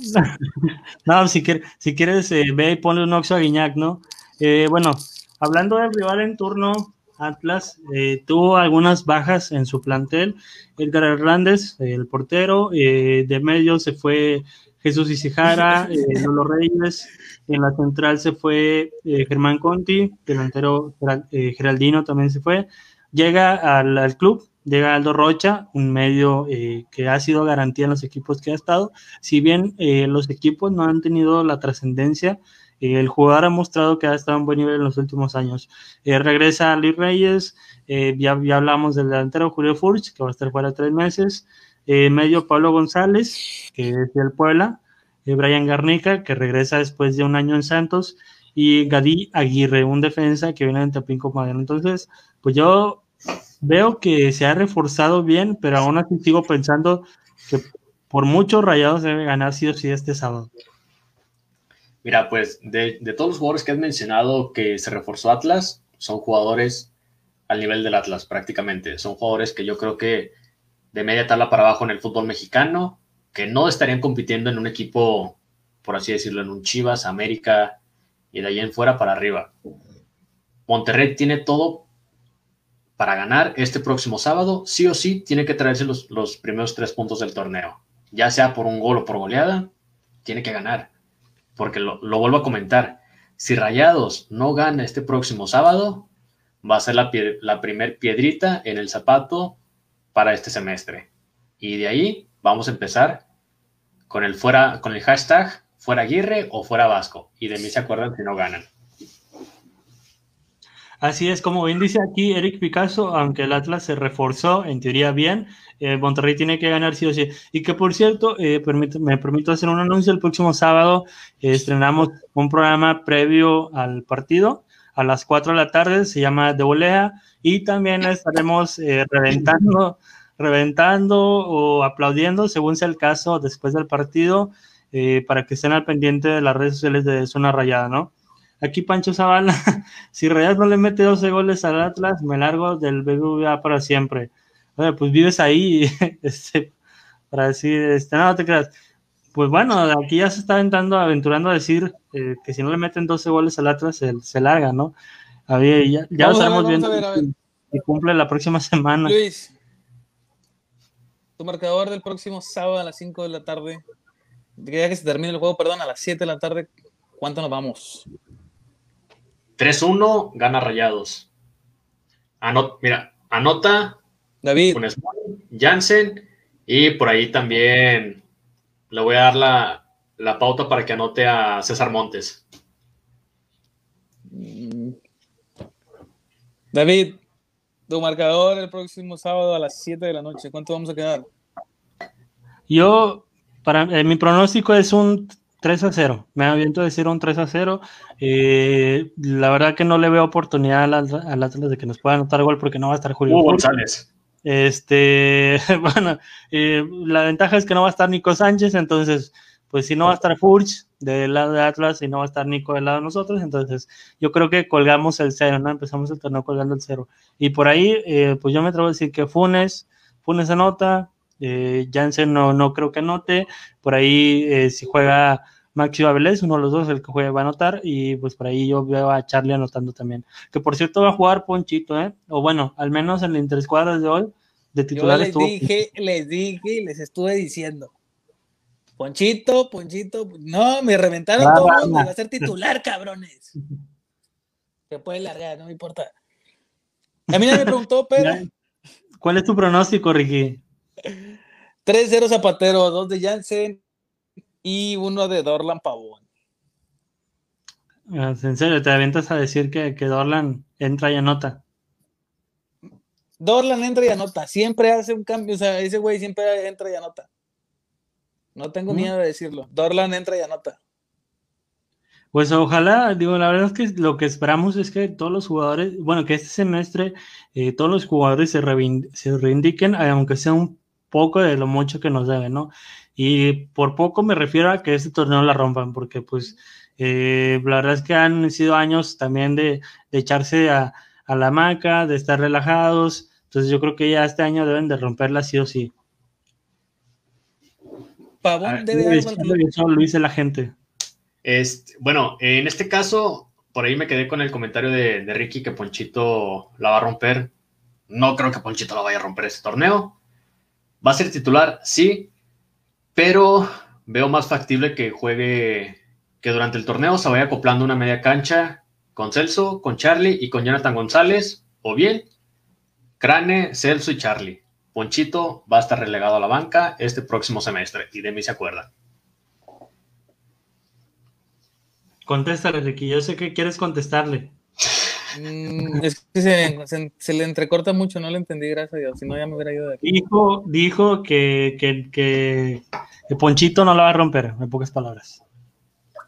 no, si, quieres, si quieres eh, ve y ponle un oxo a Guiñac, ¿no? Eh, bueno, hablando del rival en turno, Atlas eh, tuvo algunas bajas en su plantel. Edgar Hernández, el portero, eh, de medio se fue Jesús Isijara, eh, Lolo Reyes, en la central se fue Germán Conti, delantero Geraldino también se fue. Llega al, club llega Aldo Rocha, un medio eh, que ha sido garantía en los equipos que ha estado. Si bien eh, los equipos no han tenido la trascendencia, el jugador ha mostrado que ha estado en buen nivel en los últimos años. regresa Luis Reyes, ya, ya, hablamos del delantero Julio Furch, que va a estar fuera tres meses. medio Pablo González, que es del Puebla. Brian Garnica, que regresa después de un año en Santos y Gadí Aguirre, un defensa que viene de Tapinco Madero. Entonces, pues yo veo que se ha reforzado bien, pero aún así sigo pensando que por muchos rayados debe ganar sí o sí este sábado. Mira, pues de, todos los jugadores que has mencionado que se reforzó Atlas, son jugadores al nivel del Atlas prácticamente. Son jugadores que yo creo que de media tabla para abajo en el fútbol mexicano, que no estarían compitiendo en un equipo, por así decirlo, en un Chivas, América, y de ahí en fuera para arriba. Monterrey tiene todo para ganar este próximo sábado. Sí o sí tiene que traerse los, los primeros tres puntos del torneo. Ya sea por un gol o por goleada, tiene que ganar. Porque lo, vuelvo a comentar. Si Rayados no gana este próximo sábado, va a ser la, la primer piedrita en el zapato para este semestre. Y de ahí vamos a empezar con el fuera, con el hashtag fuera Aguirre o fuera Vasco. Y de mí se acuerdan si no ganan. Así es, como bien dice aquí Eric Picasso, aunque el Atlas se reforzó en teoría bien, eh, Monterrey tiene que ganar sí o sí. Y que por cierto, eh, me permito hacer un anuncio, el próximo sábado eh, estrenamos un programa previo al partido a las 4 de la tarde, se llama De Volea, y también estaremos reventando, reventando o aplaudiendo, según sea el caso, después del partido, eh, para que estén al pendiente de las redes sociales de Zona Rayada, ¿no? Aquí Pancho Zavala, si Rayadas no le mete 12 goles al Atlas, me largo del BBVA para siempre. Oye, pues vives ahí, este, para decir, este, no, te creas. Pues bueno, aquí ya se está aventando, aventurando a decir eh, que si no le meten 12 goles al Atlas, se, se larga, ¿no? A ver, ya, ya lo estamos viendo y cumple la próxima semana. Luis, tu marcador del próximo sábado a las 5 de la tarde ya que se termine el juego, perdón, a las 7 de la tarde, ¿cuánto nos vamos? 3-1, gana Rayados. mira, anota David. Jansen y por ahí también le voy a dar la, la pauta para que anote a César Montes. Mm. David, tu marcador el próximo sábado a las 7 de la noche, ¿cuánto vamos a quedar? Yo para eh, mi pronóstico es un 3 a 0. Me aviento a decir un 3 a 0. Eh, la verdad que no le veo oportunidad al, Atlas de que nos pueda anotar gol porque no va a estar Julio. González. Este, bueno, eh, la ventaja es que no va a estar Nico Sánchez, entonces, pues si no va a estar Furch del lado de Atlas y no va a estar Nico del lado de nosotros, entonces yo creo que colgamos el cero, ¿no? Empezamos el torneo colgando el cero. Y por ahí, pues yo me atrevo a decir que Funes, Funes anota, eh, Jansen no, no creo que anote. Por ahí, eh, si juega Maxi Avilés, uno de los dos, el que juegue va a anotar. Y pues por ahí yo veo a Charlie anotando también. Que por cierto va a jugar Ponchito, ¿eh? O bueno, al menos en el interescuadras de hoy, de titular les dije, les dije les estuve diciendo. Ponchito, Ponchito, no, me reventaron todo el mundo, va a ser titular, cabrones. Se puede largar, no me importa. A mí nadie me preguntó, pero. ¿Cuál es tu pronóstico, Ricky? 3-0 Zapatero, 2 de Jansen y uno de Dorlan Pavón. Ah, en serio, te avientas a decir que, que Dorlan entra y anota. Dorlan entra y anota, siempre hace un cambio, o sea, ese güey siempre entra y anota. No tengo miedo de decirlo. Dorlan entra y anota. Pues ojalá, digo, la verdad es que lo que esperamos es que todos los jugadores, bueno, que este semestre eh, todos los jugadores se, se reivindiquen, aunque sea un poco de lo mucho que nos deben, ¿no? Y por poco me refiero a que este torneo la rompan, porque pues eh, la verdad es que han sido años también de, echarse a, la hamaca, de estar relajados, entonces yo creo que ya este año deben de romperla sí o sí. Pavón ah, debe eso lo dice la gente. Este, bueno, en este caso, por ahí me quedé con el comentario de, de Ricky que Ponchito la va a romper. No creo que Ponchito la vaya a romper este torneo. ¿Va a ser titular? Sí, pero veo más factible que juegue, que durante el torneo se vaya acoplando una media cancha con Celso, con Charlie y con Jonathan González, o bien Crane, Celso y Charlie. Ponchito va a estar relegado a la banca este próximo semestre y de mí se acuerda. Contéstale, Ricky. Yo sé que quieres contestarle. Mm, es que se, se- se le entrecorta mucho, no le entendí, gracias a Dios. Si no, ya me hubiera ido de aquí. Dijo, dijo que, que, que, que Ponchito no la va a romper, en pocas palabras.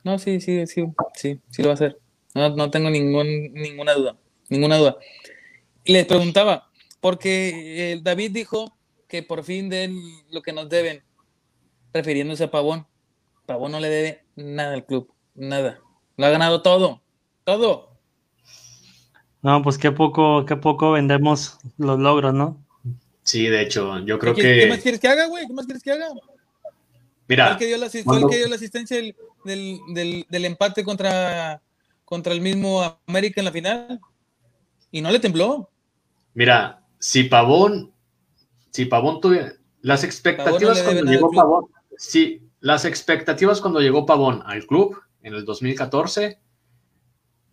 No, sí, sí, sí, sí, sí lo va a hacer. No, no tengo ningún, ninguna duda, ninguna duda. Y les preguntaba, porque el David dijo que por fin den lo que nos deben, refiriéndose a Pavón. Pavón no le debe nada al club, nada. Lo ha ganado todo, todo. No, pues qué poco, qué poco vendemos los logros, ¿no? Sí, de hecho, yo creo ¿Qué, qué más que. quieres que haga, güey? ¿Qué más quieres que haga? Fue Mira, el que dio la, asi- fue el cuando- que dio la asistencia del, del, del- del empate contra, contra el mismo América en la final. Y no le tembló. Mira, si Pavón, si Pavón tuviera las expectativas cuando llegó. Pavón, sí, las expectativas cuando llegó Pavón al club en el 2014,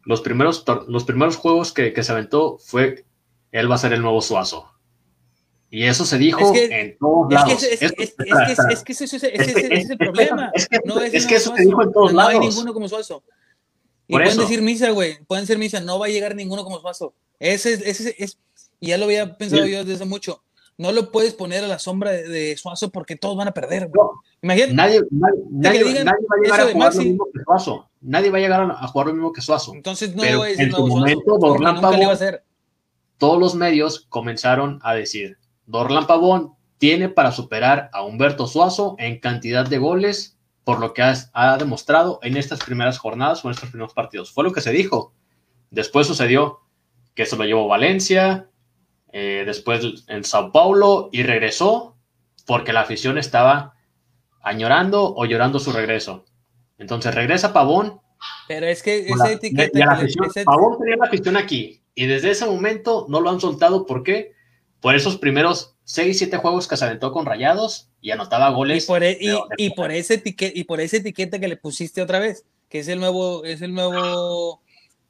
los primeros, los primeros juegos que, que se aventó fue él va a ser el nuevo Suazo. Y eso se dijo Es que- en todos lados. ese- es, que- espera. es que ese, ese- ese- Es ese el problema. es que- No es, que eso se dijo en todos no hay lados. ninguno como Suazo. Y Por pueden eso. decir misa, güey. Pueden ser misa. No va a llegar ninguno como Suazo. Ese es, ese es, y ya lo había pensado Sí. yo desde mucho. No lo puedes poner a la sombra de, de Suazo porque todos van a perder. No, Imagínate. Nadie, nadie, nadie- digan nadie va a llegar a jugar lo Maxi. mismo que Suazo. Nadie va a llegar a, jugar lo mismo que Suazo. Entonces no Pero decir en su momento, Dorlan le iba a Pavón- hacer. todos los medios comenzaron a decir, Dorlan Pavón tiene para superar a Humberto Suazo en cantidad de goles por lo que ha, ha demostrado en estas primeras jornadas o en estos primeros partidos. Fue lo que se dijo. Después sucedió que se lo llevó Valencia, eh, después en Sao Paulo y regresó porque la afición estaba añorando o llorando su regreso. Entonces regresa Pavón Pero es que la- esa etiqueta. la que le- afición, Pavón tenía la afición aquí y desde ese momento no lo han soltado. ¿Por qué? Por esos primeros 6, 7 juegos que se aventó con Rayados y anotaba y, goles. por, e- y, de- y por ese etiqueta, y por esa etiqueta que le pusiste otra vez, que es el nuevo, es el nuevo,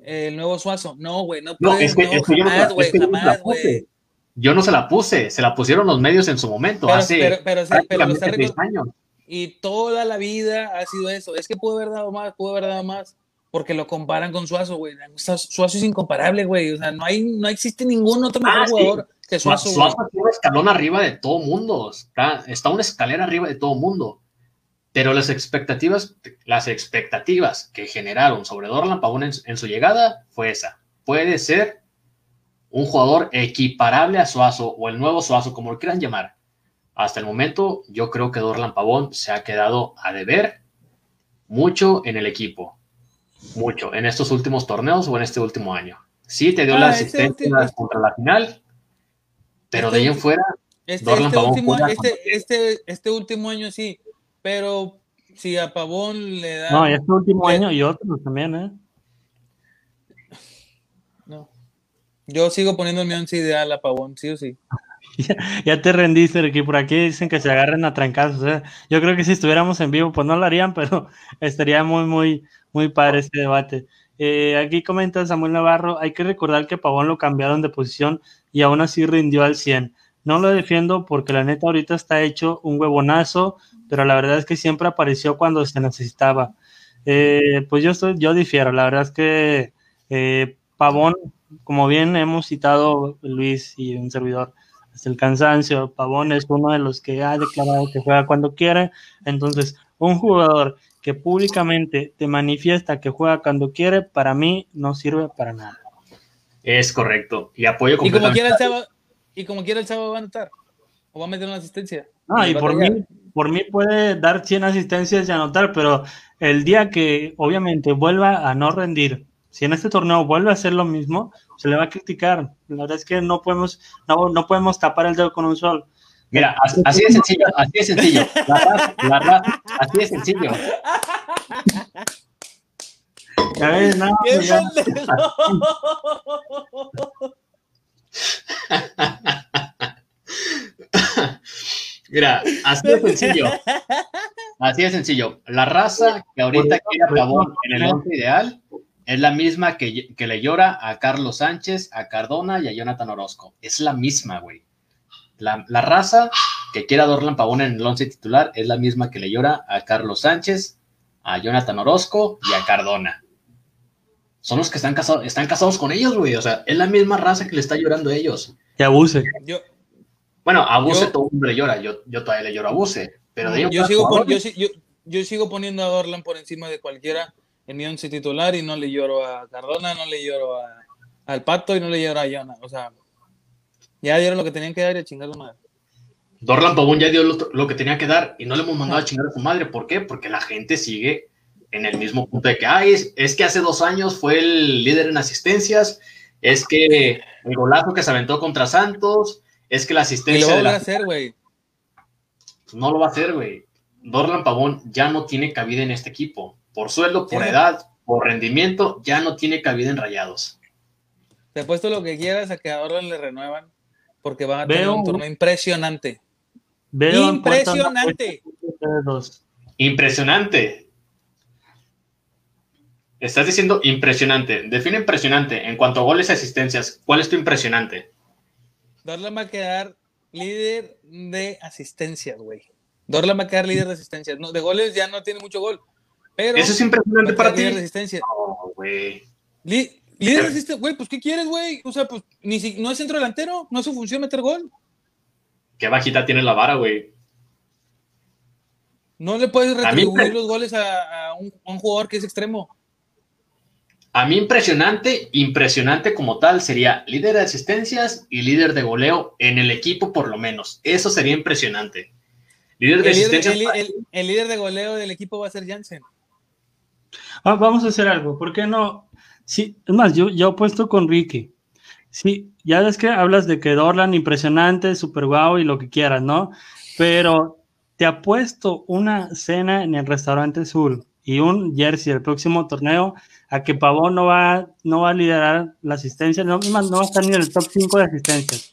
el nuevo Suazo. No, güey, no No, puedes, es que, no, es que yo no, se la- jamás, güey, es que jamás, puse. güey. Yo no se la puse, se la pusieron los medios en su momento, Pero, hace pero, pero, sí, pero está prácticamente años. y toda la vida ha sido eso. Es que pudo haber dado más, pudo haber dado más, porque lo comparan con Suazo, güey. Suazo es incomparable, güey. O sea, no hay, no existe ningún otro mejor Ah, sí. jugador que Suazo. Suazo está un escalón arriba de todo mundo, está, está una escalera arriba de todo mundo. Pero las expectativas, las expectativas que generaron sobre Dorlan Pavón en, en su llegada fue esa. Puede ser un jugador equiparable a Suazo o el nuevo Suazo, como lo quieran llamar. Hasta el momento, yo creo que Dorlan Pavón se ha quedado a deber mucho en el equipo. Mucho. En estos últimos torneos o en este último año. Sí, te dio Ah, la ese asistencia último- contra la final, pero Este de ahí en ulti- fuera, Este, Dorlan este Pavón último, este, este, este último año sí, pero si a Pavón le da. No, este último Le- año y otros también, ¿eh? No. Yo sigo poniendo mi once ideal a Pavón, sí o sí. Ya te rendiste, Ricky. Por aquí dicen que se agarren a trancazos. ¿eh? Yo creo que si estuviéramos en vivo, pues no lo harían, pero estaría muy, muy, muy padre este debate. Eh, aquí comenta Samuel Navarro, hay que recordar que Pavón lo cambiaron de posición y aún así rindió al 100. No lo defiendo porque la neta ahorita está hecho un huevonazo, pero la verdad es que siempre apareció cuando se necesitaba. Eh, pues yo, estoy, yo difiero, la verdad es que eh, Pavón, como bien hemos citado Luis y un servidor, hasta el cansancio, Pavón es uno de los que ha declarado que juega cuando quiere, entonces un jugador que públicamente te manifiesta que juega cuando quiere, para mí no sirve para nada. es correcto. Y apoyo Y como quiera y como quiera el sábado va a anotar. O va a meter una asistencia. No, y por mí, por mí puede dar 100 asistencias y anotar, pero el día que obviamente vuelva a no rendir, si en este torneo vuelve a hacer lo mismo, se le va a criticar. La verdad es que no podemos, no, no podemos tapar el dedo con un sol. Mira, así, así de sencillo, así de sencillo. La raza, la raza, así de sencillo. Ya ves, no, ¡Qué pues ya-! Mira, así de sencillo. Así de sencillo. La raza que ahorita quiere a Pavón en el once ideal es la misma que, que, le llora a Carlos Sánchez, a Cardona y a Jonathan Orozco. Es la misma, güey. La, la, raza que quiera a Dorlan Pavón en el once titular es la misma que le llora a Carlos Sánchez, a Jonathan Orozco y a Cardona. Son los que están casados, están casados con ellos, güey. O sea, es la misma raza que le está llorando a ellos. Que abuse. Yo, bueno, abuse yo, todo hombre llora. Yo, yo todavía le lloro a abuse. Pero de yo, sigo pon, yo, yo, yo, sigo poniendo a Dorlan por encima de cualquiera en mi once titular y no le lloro a Cardona, no le lloro a, al Pato y no le lloro a Yona. O sea, ya dieron lo que tenían que dar y a chingar a su madre. Dorlan Pavón ya dio lo, lo, que tenía que dar y no le hemos mandado a chingar a su madre. ¿Por qué? Porque la gente sigue en el mismo punto de que, ay, es, es, que hace dos años fue el líder en asistencias, es que el golazo que se aventó contra Santos, es que la asistencia... Y lo va de la... a hacer, güey. No lo va a hacer, güey. Dorlan Pavón ya no tiene cabida en este equipo. Por sueldo, por sí. edad, por rendimiento, ya no tiene cabida en rayados. Te apuesto lo que quieras a que a Dorlan le renuevan, porque van a tener Veo, un torneo impresionante. Veo impresionante. Impresionante. Estás diciendo impresionante. Define impresionante en cuanto a goles y asistencias. ¿Cuál es tu impresionante? Dorlan va a quedar líder de asistencias, güey. Dorlan va a quedar líder de asistencias. No, de goles ya no tiene mucho gol. Pero Eso es impresionante para ti. Líder de asistencias. No, güey. Líder de asistencias, güey, pues ¿qué quieres, güey? O sea, pues ni si no es centro delantero, no es su función meter gol. Qué bajita tiene la vara, güey. No le puedes retribuir los goles a, a, un, a un jugador que es extremo. A mí impresionante, impresionante como tal sería líder de asistencias y líder de goleo en el equipo por lo menos. Eso sería impresionante. Líder de el asistencias. Líder, el, el, el, líder de goleo del equipo va a ser Jansen. Ah, vamos a hacer algo, ¿por qué no? Sí, es más, yo, yo puesto con Ricky. Sí, ya ves que hablas de que Dorlan impresionante, super guau y lo que quieras, ¿no? Pero te apuesto una cena en el restaurante Sur y un jersey del próximo torneo a que Pavón no va, no va a liderar la asistencia, no, no va a estar ni en el top 5 de asistencias.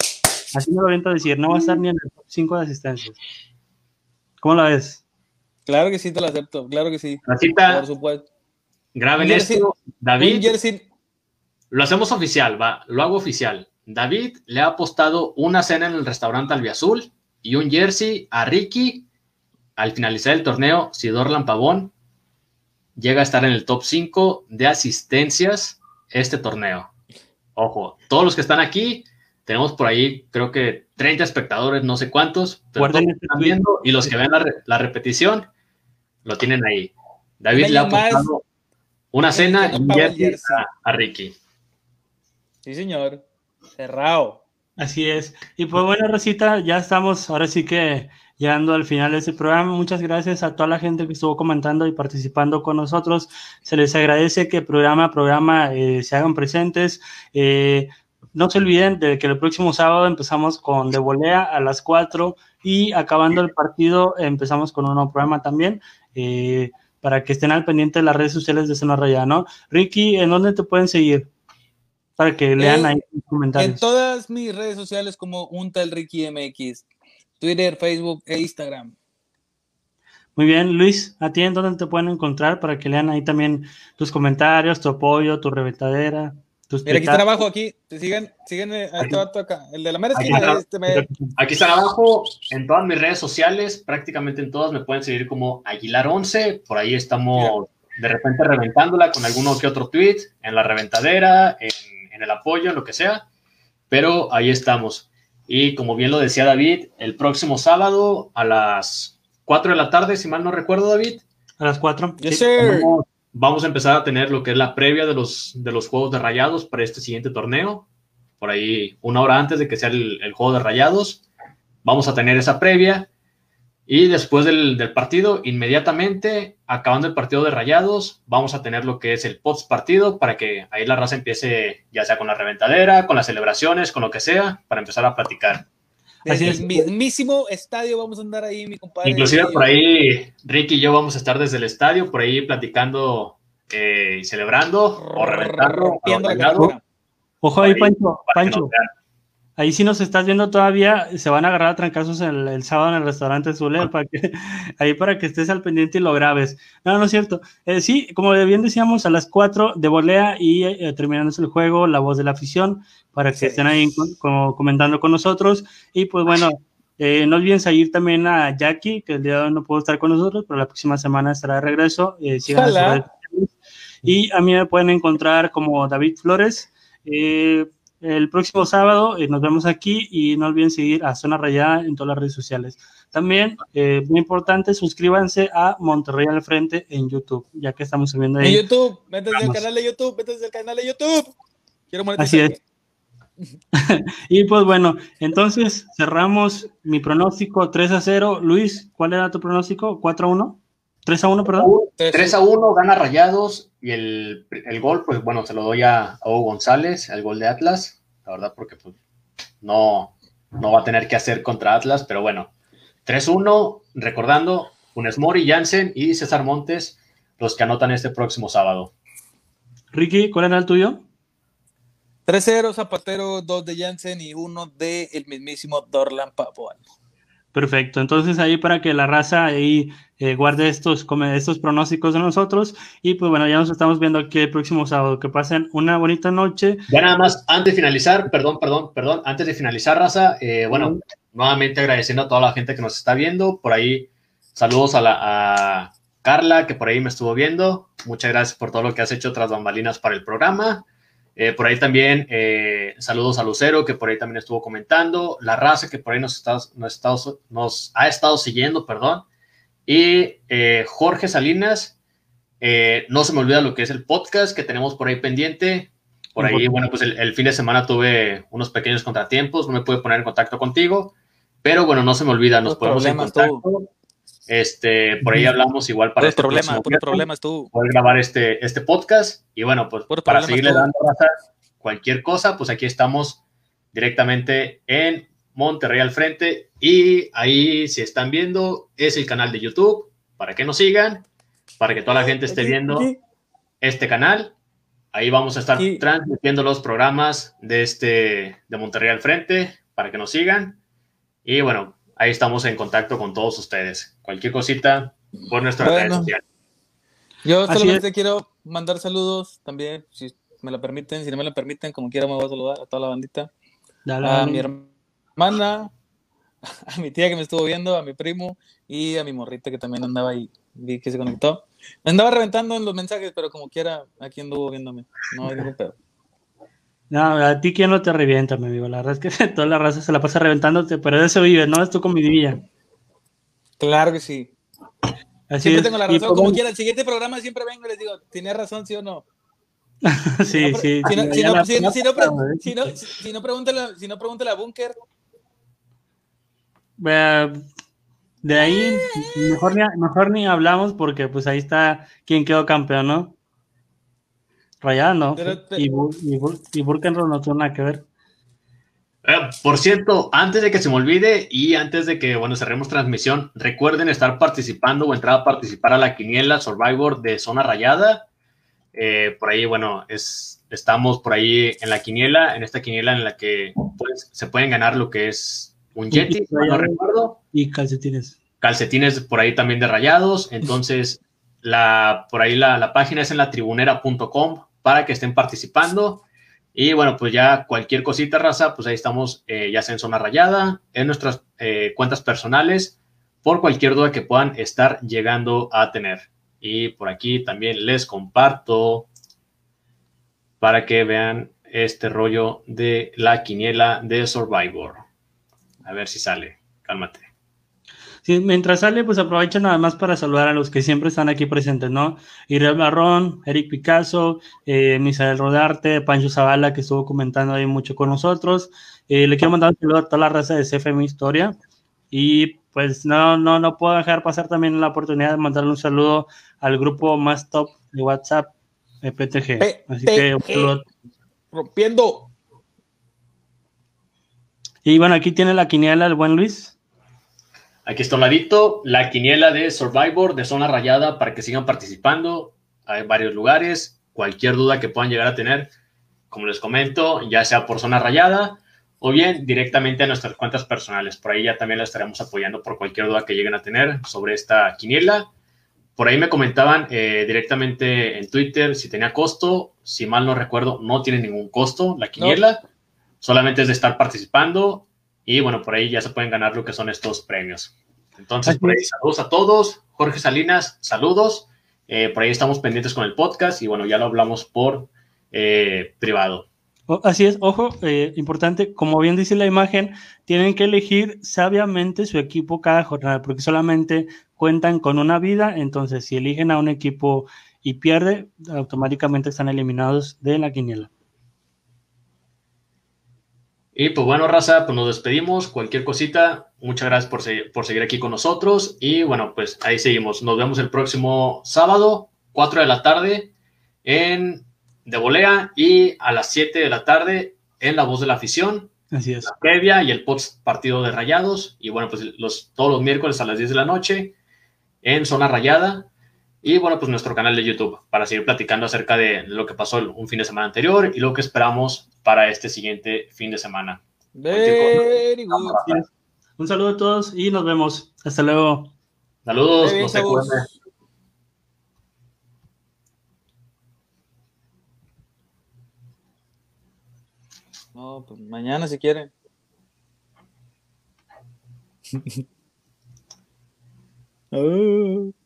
Así me lo viento a decir, no va a estar ni en el top 5 de asistencias. ¿Cómo la ves? Claro que sí, te lo acepto, claro que sí. Racita, Por supuesto. Graben jersey, esto. David, jersey. lo hacemos oficial, va, lo hago oficial. David le ha apostado una cena en el restaurante Albiazul y un jersey a Ricky al finalizar el torneo, si Dorlan Pavón llega a estar en el top 5 de asistencias este torneo. Ojo, todos los que están aquí, tenemos por ahí creo que 30 espectadores, no sé cuántos, pero todos este están viendo y los que ven la, re la, repetición lo tienen ahí. David le ha apostado una cena y un jersey a, a, Ricky. Sí, señor. Cerrado. Así es. Y pues bueno, Rosita, ya estamos, ahora sí que llegando al final de este programa. Muchas gracias a toda la gente que estuvo comentando y participando con nosotros. Se les agradece que programa a programa eh, se hagan presentes. Eh, no se olviden de que el próximo sábado empezamos con De Volea a las 4 y acabando el partido empezamos con un nuevo programa también. Eh, para que estén al pendiente de las redes sociales de Zona Raya, ¿no? Ricky, ¿en dónde te pueden seguir? Para que lean ahí los comentarios. En todas mis redes sociales como un tal Ricky MX. Twitter, Facebook e Instagram. Muy bien, Luis, ¿a ti en dónde te pueden encontrar para que lean ahí también tus comentarios, tu apoyo, tu reventadera? Tus Mira, aquí está abajo, aquí, te siguen, siguen a este vato acá, el de la mera esquina. Aquí, este me... aquí están abajo, en todas mis redes sociales, prácticamente en todas me pueden seguir como Aguilar11, por ahí estamos Mira. de repente reventándola con alguno que otro tweet, en la reventadera, en, en el apoyo, lo que sea, pero ahí estamos. Y como bien lo decía David, el próximo sábado a las 4 de la tarde, si mal no recuerdo, David. A las 4. Yes, sir. Vamos, vamos, a empezar a tener lo que es la previa de los, de los juegos de rayados para este siguiente torneo. Por ahí, una hora antes de que sea el, el juego de rayados, vamos a tener esa previa. Y después del, del, partido, inmediatamente, acabando el partido de rayados, vamos a tener lo que es el post partido para que ahí la raza empiece, ya sea con la reventadera, con las celebraciones, con lo que sea, para empezar a platicar. Desde el mismísimo estadio vamos a andar ahí, mi compadre. Inclusive por ahí, Ricky y yo vamos a estar desde el estadio, por ahí platicando eh, y celebrando, o reventando. O Ojo ahí, Pancho, Pancho. Ahí si nos estás viendo todavía, se van a agarrar a trancazos el, el sábado en el restaurante Zule, para que, ahí para que estés al pendiente y lo grabes. No, no es cierto. Eh, sí, como bien decíamos, a las 4 de volea y eh, terminándose el juego, la voz de la afición, para que estén ahí comentando con nosotros. Y pues bueno, eh, no olviden seguir también a Jackie, que el día de hoy no pudo estar con nosotros, pero la próxima semana estará de regreso. Eh, y a mí me pueden encontrar como David Flores. Eh, el próximo sábado nos vemos aquí y no olviden seguir a Zona Rayada en todas las redes sociales. También, muy importante, suscríbanse a Monterrey al Frente en YouTube, ya que estamos subiendo ahí. En YouTube, métanse al canal de YouTube, métanse al canal de YouTube. Quiero Así es. y pues bueno, entonces cerramos mi pronóstico 3 a 0. Luis, ¿cuál era tu pronóstico? ¿4 a 1? 3 a 1, perdón. 3 a 1, gana Rayados y el, el, gol, pues bueno, se lo doy a Hugo González, el gol de Atlas, la verdad, porque pues no, no va a tener que hacer contra Atlas, pero bueno, 3-1, recordando, Funes Mori, Jansen y César Montes, los que anotan este próximo sábado. Ricky, ¿cuál era el tuyo? 3-0 Zapatero, 2 de Jansen y 1 de el mismísimo Dorlan Pavón. Perfecto, entonces ahí para que la raza ahí eh, guarde estos, estos pronósticos de nosotros. Y pues bueno, ya nos estamos viendo aquí el próximo sábado, que pasen una bonita noche. Ya nada más, antes de finalizar, perdón, perdón, perdón, antes de finalizar raza, eh, bueno, nuevamente agradeciendo a toda la gente que nos está viendo, por ahí saludos a, la, a Carla que por ahí me estuvo viendo, muchas gracias por todo lo que has hecho tras bambalinas para el programa. Eh, por ahí también eh, saludos a Lucero, que por ahí también estuvo comentando, la raza que por ahí nos, está, nos, ha estado siguiendo, perdón. Y eh, Jorge Salinas, no se me olvida lo que es el podcast que tenemos por ahí pendiente. Por ahí, bueno, pues el, fin de semana tuve unos pequeños contratiempos, no me pude poner en contacto contigo, pero bueno, no se me olvida, nos podemos encontrar. Este, por ahí hablamos igual para este problema, problemas tú. poder grabar este, este podcast. Y bueno, pues para seguirle dando cualquier cosa, pues aquí estamos directamente en Monterrey al frente. Y ahí, si están viendo, es el canal de YouTube para que nos sigan, para que toda la gente esté viendo este canal. Ahí vamos a estar transmitiendo los programas de este de Monterrey al frente para que nos sigan. Y bueno, ahí estamos en contacto con todos ustedes. Cualquier cosita por nuestra redes sociales. Yo solamente quiero mandar saludos también, si me lo permiten, si no me lo permiten, como quiera me voy a saludar a toda la bandita. a mi hermana, a mi tía que me estuvo viendo, a mi primo y a mi morrita que también andaba ahí, vi que se conectó. Me andaba reventando en los mensajes, pero como quiera, aquí anduvo viéndome. No hay ningún pedo. No, a ti quién no te revienta, me digo. La verdad es que toda la raza se la pasa reventándote, pero de eso vive, ¿no? Es tu comidilla. Claro que sí. Así siempre tengo la razón, como quiera. El siguiente programa siempre vengo y les digo, ¿tiene razón, sí o no? sí, sí. Si no, si no, pregúntale a Bunker. De ahí, mejor ni, mejor ni hablamos porque pues ahí está quien quedó campeón, ¿no? Rayando. y, y, y Burkenroll no tiene nada que ver. Eh, por cierto, antes de que se me olvide y antes de que, bueno, cerremos transmisión, recuerden estar participando o entrar a participar a la quiniela Survivor de Zona Rayada. Eh, por ahí, bueno, es, estamos por ahí en la quiniela, en esta quiniela en la que pues, se pueden ganar lo que es un Yeti, no recuerdo. Y calcetines. Calcetines por ahí también de rayados. Entonces, la, por ahí la, página es en la tribunera.com para que estén participando. Y bueno, pues ya cualquier cosita, raza, pues ahí estamos, eh, ya sea en zona rayada, en nuestras eh, cuentas personales, por cualquier duda que puedan estar llegando a tener. Y por aquí también les comparto para que vean este rollo de la quiniela de Survivor. A ver si sale. Cálmate mientras sale, pues aprovecho nada más para saludar a los que siempre están aquí presentes, ¿no? Irel Barrón, Eric Picasso, eh, Misael Rodarte, Pancho Zavala, que estuvo comentando ahí mucho con nosotros. Eh, le quiero mandar un saludo a toda la raza de CFM Historia. Y pues no, no, no puedo dejar pasar también la oportunidad de mandarle un saludo al grupo más top de WhatsApp, de PTG. Así que saludo. Rompiendo. Y bueno, aquí tiene la quiniela el buen Luis. Aquí está un ladito, la quiniela de Survivor de zona rayada para que sigan participando. Hay varios lugares. Cualquier duda que puedan llegar a tener, como les comento, ya sea por zona rayada o bien directamente a nuestras cuentas personales. Por ahí ya también la estaremos apoyando por cualquier duda que lleguen a tener sobre esta quiniela. Por ahí me comentaban eh, directamente en Twitter si tenía costo. Si mal no recuerdo, no tiene ningún costo la quiniela. Solamente es de estar participando. Y bueno, por ahí ya se pueden ganar lo que son estos premios. Entonces, por ahí saludos a todos. Jorge Salinas, saludos. Eh, por ahí estamos pendientes con el podcast y bueno, ya lo hablamos por eh, privado. Así es, ojo, eh, importante, como bien dice la imagen, tienen que elegir sabiamente su equipo cada jornada, porque solamente cuentan con una vida, entonces si eligen a un equipo y pierde, automáticamente están eliminados de la quiniela. Y pues bueno, raza, pues nos despedimos. Cualquier cosita, muchas gracias por, por seguir aquí con nosotros. Y bueno, pues ahí seguimos. Nos vemos el próximo sábado, 4 de la tarde, en De Volea y a las 7 de la tarde en La Voz de la Afición. Así es. La previa y el post partido de Rayados. Y bueno, pues los, todos los miércoles a las 10 de la noche en Zona Rayada. Y bueno, pues nuestro canal de YouTube para seguir platicando acerca de lo que pasó un fin de semana anterior y lo que esperamos para este siguiente fin de semana. Very good. Un saludo a todos y nos vemos. Hasta luego. Saludos. No se No, pues mañana si quieren. oh.